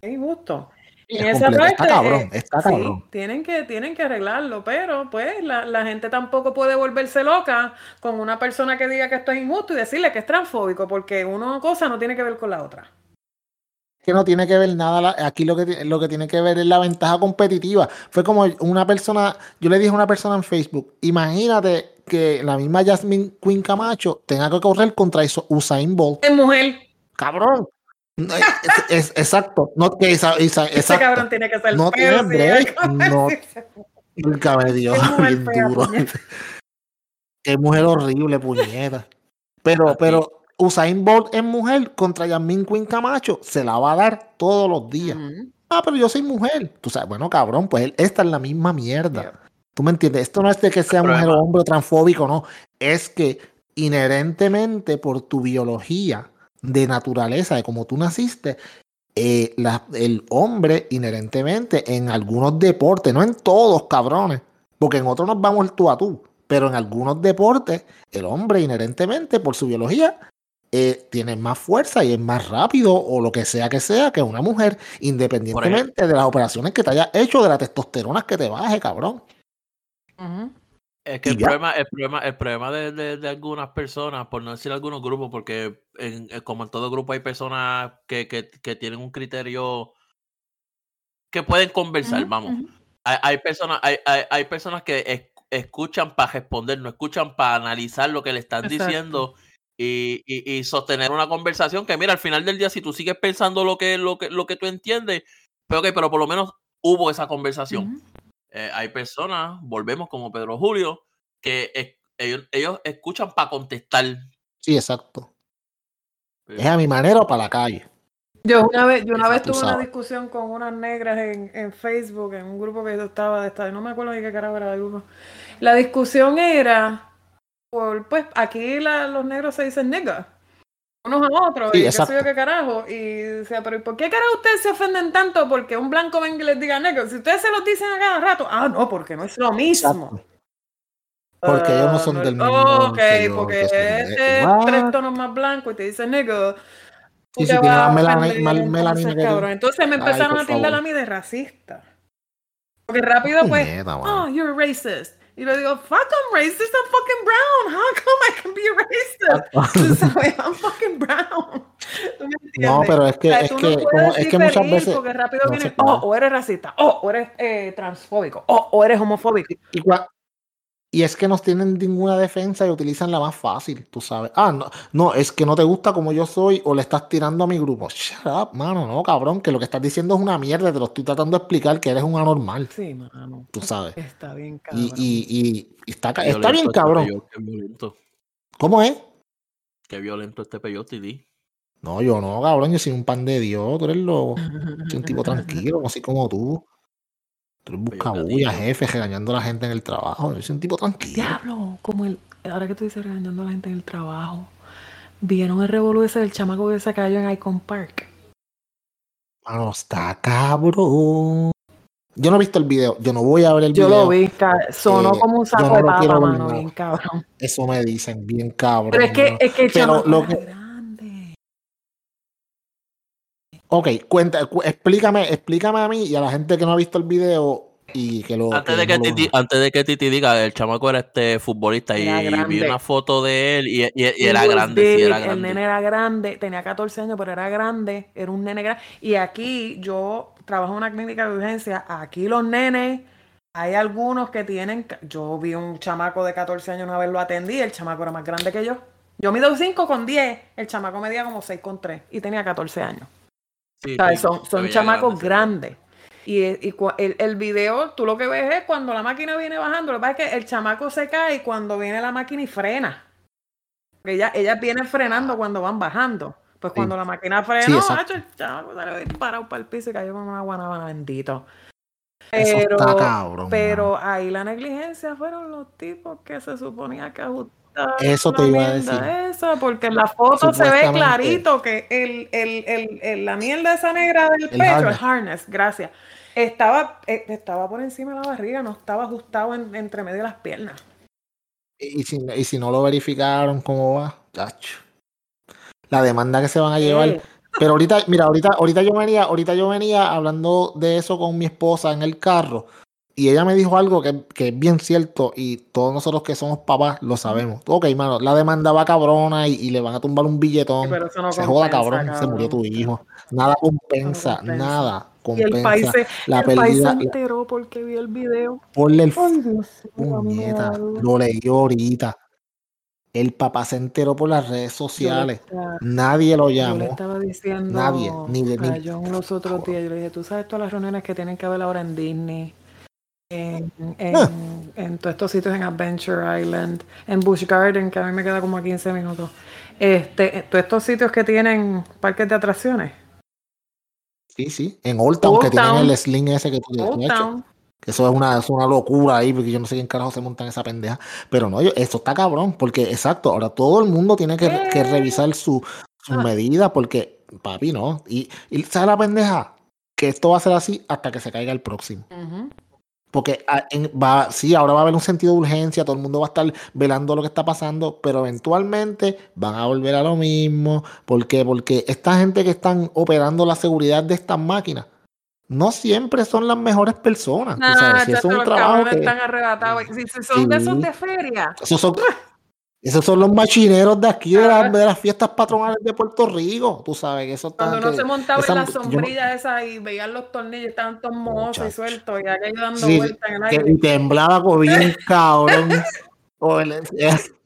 Es injusto. Es En esa está parte, cabrón, eh, está sí, cabrón. tienen que, tienen que arreglarlo, pero pues la, la gente tampoco puede volverse loca con una persona que diga que esto es injusto y decirle que es transfóbico, porque una cosa no tiene que ver con la otra. que no tiene que ver nada. Aquí lo que, lo que tiene que ver es la ventaja competitiva. Fue como una persona, yo le dije a una persona en Facebook, imagínate que la misma Jasmine Quinn Camacho tenga que correr contra eso, Usain Bolt. Es mujer, Cabrón. No, es, es- exacto. No, que esa- esa- ese cabrón tiene que ser No tiene break, no. Nunca me dio Es mujer bien fea, duro. puñeta. Qué mujer horrible, puñeta. Pero, pero Usain Bolt es mujer contra Jasmine Quinn Camacho. Se la va a dar todos los días. Ah, pero yo soy mujer. Tú sabes, bueno, cabrón, pues él- esta es la misma mierda. ¿Tú me entiendes? Esto no es de que sea mujer problema. o hombre o transfóbico, no. Es que inherentemente por tu biología de naturaleza, de cómo tú naciste, eh, la- el hombre inherentemente en algunos deportes, no en todos, cabrones, porque en otros nos vamos tú a tú, pero en algunos deportes, el hombre inherentemente por su biología eh, tiene más fuerza y es más rápido o lo que sea que sea que una mujer, independientemente de las operaciones que te hayas hecho, de la testosterona que te baje, cabrón. Es que el problema, el problema, el problema de, de- de algunas personas, por no decir algunos grupos, porque en- eh, como en todo grupo hay personas que, que- que tienen un criterio que pueden conversar, vamos. Hay, hay personas, hay, hay, hay personas que es- escuchan para responder, no escuchan para analizar lo que le están Exacto. diciendo y, y- y sostener una conversación que, mira, al final del día, si tú sigues pensando lo que, lo que, lo que tú entiendes, pero, ok, pero por lo menos hubo esa conversación. Eh, hay personas, volvemos como Pedro Julio, que es- ellos, ellos escuchan para contestar. Sí, exacto. Es a mi manera o para la calle. Yo una vez, yo una vez tuve una discusión con unas negras en, en Facebook, en un grupo que yo estaba de esta, no me acuerdo ni qué carajo era el grupo. La discusión era por, pues, aquí la- los negros se dicen nigga, unos a otros, Sí, y qué sé yo exacto. qué carajo. Y decía, pero ¿y por qué carajo ustedes se ofenden tanto porque un blanco venga y les diga negro? Si ustedes se los dicen a cada rato, ah, no, porque no es lo mismo. Exacto. Porque ellos no son Ah, del no- mismo Ok, yo, porque son este es What? tres tonos más blanco y te dice negro. sí, vas tiene a más melana- ofender, mal- entonces, melanina yo. cabrón. Entonces me empezaron a tildar a mí de racista. Porque rápido pues, mano. oh, you're racist. Y le digo, fuck, I'm racist, I'm fucking brown. How come I can be racist? Sabes, I'm fucking brown. No, pero es que, O sea, es no que, puedes como- es que muchas veces. Porque rápido no oh, o eres racista, oh, o eres eh, transfóbico, oh, o eres homofóbico. Y, cua- y es que no tienen ninguna defensa y utilizan la más fácil, tú sabes. Ah, no, no, es que no te gusta como yo soy o le estás tirando a mi grupo. Shut up, mano, no, cabrón, que lo que estás diciendo es una mierda, te lo estoy tratando de explicar que eres un anormal, Sí, mano. tú sabes. Está bien, cabrón. Y, y, y- y está, está bien, este cabrón. peyote, Qué violento. ¿Cómo es? Qué violento este peyote, di. No, yo no, cabrón, yo soy un pan de Dios, tú eres loco. Soy un tipo tranquilo, así como tú. Tú eres buscabulla, gatito. jefe, regañando a la gente en el trabajo. Yo soy un tipo tranquilo. Diablo, como el. Ahora que tú dices regañando a la gente en el trabajo. ¿Vieron el revolú ese del chamaco que se cayó en Icon Park? Mano, está cabrón. Yo no he visto el video, yo no voy a ver el Yo video. lo vi, sonó Eh, como un yo saco no de papa, mano, bien cabrón. Eso me dicen, bien cabrón. Pero es que, es que el chamaco lo que- grande. Ok, cuenta, cu- explícame, explícame a mí y a la gente que no ha visto el video y que lo. Antes de que, no lo- Titi, antes de que Titi diga, el chamaco era este futbolista y, vi una foto de él y, y- y He era grande, sí, El nene era grande, tenía 14 años, pero era grande, era un nene grande. Y aquí yo trabajo en una clínica de urgencia, aquí los nenes, hay algunos que tienen, yo vi un chamaco de 14 años una vez lo atendí, el chamaco era más grande que yo. Yo mido 5 con 10, el chamaco medía como 6 con 3 y tenía 14 años. Sí, O sea, sí, son, son chamacos grande, sí. grandes. Y, y el, el video, tú lo que ves es cuando la máquina viene bajando. Lo que pasa es que el chamaco se cae y cuando viene la máquina y frena. Porque ella, ellas vienen frenando cuando van bajando. Pues Sí. cuando la máquina Sí, frenó, exacto. macho, el chamaco salió disparado para el piso y cayó con una guanábana bendito. Eso Pero, está cabrón. pero ahí la negligencia fueron los tipos que se suponía que ajustaban. Eso te iba a decir. Esa, porque en la foto se ve clarito que el, el, el, el- la mierda esa negra del El pecho, el harness. gracias, estaba, eh, estaba por encima de la barriga, no estaba ajustado en- entre medio de las piernas. Y, si, y si no lo verificaron, ¿cómo va? Chacho. La demanda que se van a llevar. Pero ahorita, mira, ahorita, ahorita yo venía, ahorita yo venía hablando de eso con mi esposa en el carro. Y ella me dijo algo que, que es bien cierto. Y todos nosotros que somos papás lo sabemos. Ok, mano, la demanda va cabrona y, y le van a tumbar un billetón. pero eso no se joda, compensa, cabrón. Se murió tu cabrón. hijo. Nada compensa, compensa. nada Y el país compensa. se, la el país se pérdida, enteró porque vio el video. Ponle el Ay, Dios mí puñeta. Lo leí ahorita. El papá se enteró por las redes Yo le sociales. estaba- Nadie lo Yo le llamó. estaba diciendo Nadie, ni de- ni- John los otros días, yo le dije, tú sabes todas las reuniones que tienen que haber ahora en Disney, en, en, Ah. en todos estos sitios en Adventure Island, en Busch Garden, que a mí me queda como a 15 minutos. Este, todos estos sitios que tienen parques de atracciones. Sí, sí. En Old Town, Old que tienen el sling ese que tú hecho. Que eso es una, es una locura ahí, porque yo no sé quién carajo se monta en esa pendeja. Pero no, yo, esto está cabrón, porque exacto, ahora todo el mundo tiene que, que Eh. revisar su, sus Ah. medidas, porque, papi, no. Y, y ¿sabes la pendeja? Que esto va a ser así hasta que se caiga el próximo. Ujú. Porque ah, va, sí, ahora va a haber un sentido de urgencia, todo el mundo va a estar velando lo que está pasando, pero eventualmente van a volver a lo mismo. ¿Por qué? Porque esta gente que están operando la seguridad de estas máquinas no siempre son las mejores personas. Nah, si es un trabajo que- están arrebatados. Si, si son de esos de feria, esos son, esos son los machineros de aquí, de, las- de las fiestas patronales de Puerto Rico. Tú sabes que eso está. Cuando uno que- se montaba esa- en la yo no- sombrilla esa y veían los tornillos, estaban todos mohosos y sueltos, y aquello dando Sí, vueltas en el que- aire. y temblaba como bien cabrón. O el-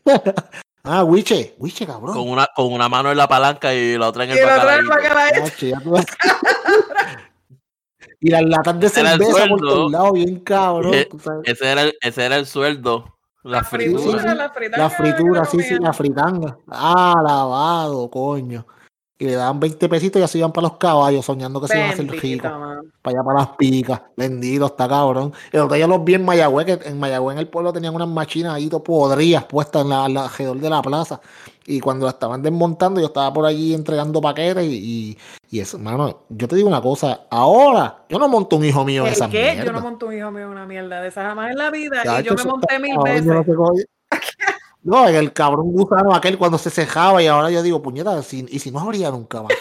ah, Wiche, Wiche, cabrón. Con una, con una mano en la palanca y la otra en el ves. y las latas de cerveza por todos lados, bien cabrón. Eh. Ese era el, ese era el sueldo. La, La fritura, la fritura. La fritura, sí, sí, la fritanga. Ah, lavado, coño. Y le daban 20 pesitos y así iban para los caballos soñando que se iban a hacer Bendito, ricos. man. Para allá para las picas. Bendito, está cabrón. El otro día los vi en Mayagüez, que en Mayagüez en el pueblo tenían unas machinas ahí todo podridas puestas en la, la- alrededor de la plaza. Y cuando la estaban desmontando, yo estaba por allí entregando paquetes y, y, y eso, hermano, yo te digo una cosa, ahora yo no monto un hijo mío en ¿El esa qué? mierda. Yo no monto un hijo mío en una mierda de esa jamás en la vida. Chacho, y yo me monté mil cabrón, yo no veces. sé No, en el cabrón gusano aquel cuando se cejaba y ahora yo digo, puñeta, si- y si no habría nunca más.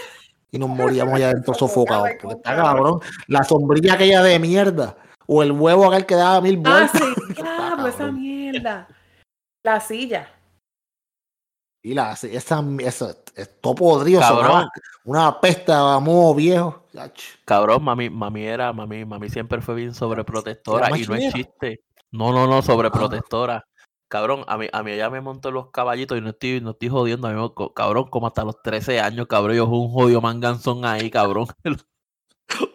Y nos moríamos allá adentro sofocados. Sofocado, Porque está cabrón. La sombrilla aquella de mierda. O el huevo aquel que daba mil Ah, vueltas. sí, Está diablo, esa mierda. La silla. Y la, esa, esa, todo podrido, Cabrón. una pesta a modo viejo. Cabrón, mami, mami era, mami, mami siempre fue bien sobreprotectora y no chiste. No, no, no, sobreprotectora. Cabrón, a mí, a mí ella me montó los caballitos y no estoy, no estoy jodiendo. A mí, cabrón, como hasta los 13 años, cabrón, yo fui un jodido manganzón ahí, cabrón.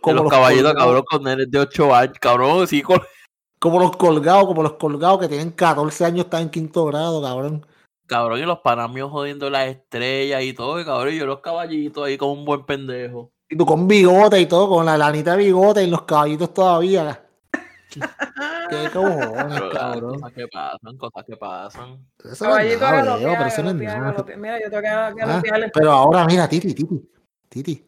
Como los, los caballitos, colgados. cabrón, con nenes de 8 años, cabrón, sí, con- Como los colgados, como los colgados que tienen 14 años, están en quinto grado, cabrón. cabrón, y los panamios jodiendo las estrellas y todo, y cabrón, y yo los caballitos ahí como un buen pendejo. Y tú con bigote y todo, con la lanita de bigote y los caballitos todavía. Qué cojones, ah, cabrón. cosas que pasan, cosas que pasan. Eso no es Caballito nada, Leo, pero eso no es nada. Mira, yo tengo que Ah, galopearle. pero ahora, mira, Titi, Titi, Titi.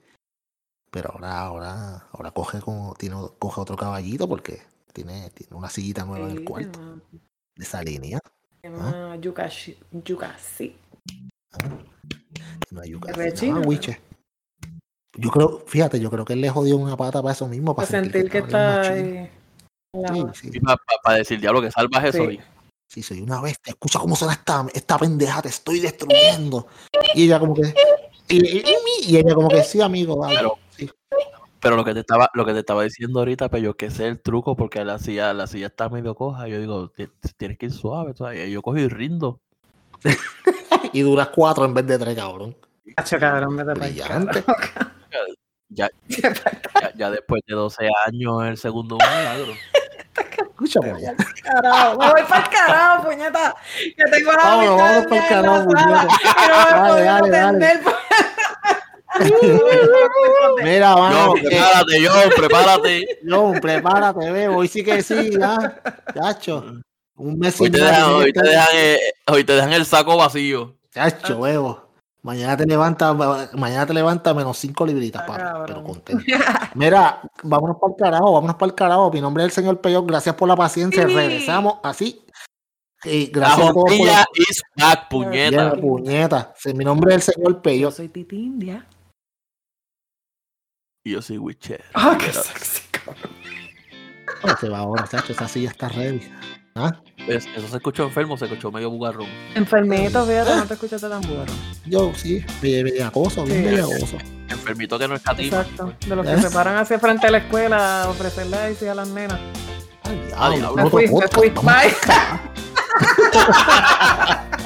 Pero ahora, ahora, ahora coge como, tiene, coge otro caballito porque tiene, tiene una sillita nueva en el Sí, cuarto. se De esa línea. llama Yukashi- Yukasi. No hay yuca. Es de se China, llama pero- Wiche. Yo creo, fíjate, yo creo que él le jodió una pata para eso mismo, para, Para sentir que estaba bien está ahí. Sí, sí, Para decir, diablo, que salvaje Sí. soy. sí, soy una bestia. Escucha cómo suena esta, esta pendeja, te estoy destruyendo. Y ella como que. Y, y- y- y ella como que sí, amigo, dale. Pero- Sí. Pero lo que te estaba, lo que te estaba diciendo ahorita, pero yo que sé el truco, porque la silla, la silla está medio coja. Yo digo, "Ti- tienes que ir suave. Y yo cojo y rindo. Y duras cuatro en vez de tres, cabrón. Brillante. ya, ya después de 12 años, el segundo milagro. Escucha carajo. Me voy para el carajo, puñeta. Que tengo la Vámonos, del pa'l día carajo, puñeta. Dale, dale, dale. Mira, vamos. eh, prepárate, yo, prepárate. John, prepárate, ve. Hoy sí que sí, ya. Chacho. Un mes Hoy te dejan, hoy te dejan, eh, hoy te dejan el saco vacío. Chacho, huevo. Mañana te levanta, mañana te levanta menos cinco libritas, Ah, papi, cabrón. pero contento. Mira, vámonos para el carajo, vámonos para el carajo. Mi nombre es el señor Peyoc, gracias por la paciencia. Sí. Regresamos así. Y La gracias a todos por la is back, puñeta. puñeta. Sí, Mi nombre es el señor Yo Peyoc. soy Titi India. Y yo soy Witcher. Ah, qué sexy, cabrón. Oh, se va ahora, chacho, esa silla está ready. ¿Ah? Es- Eso se escuchó enfermo, se escuchó medio bugarrón. Enfermito, fíjate, no te escuchaste tan bueno. Yo sí, be- bellacoso, bien Sí. bellacoso. Enfermito que no es cativa. Exacto. De los que ¿Eh? se paran hacia frente a la escuela a ofrecerle IC a las nenas. Ay, diablo, diablo. Me otro fui, me podcast, fui. vamos. Bye.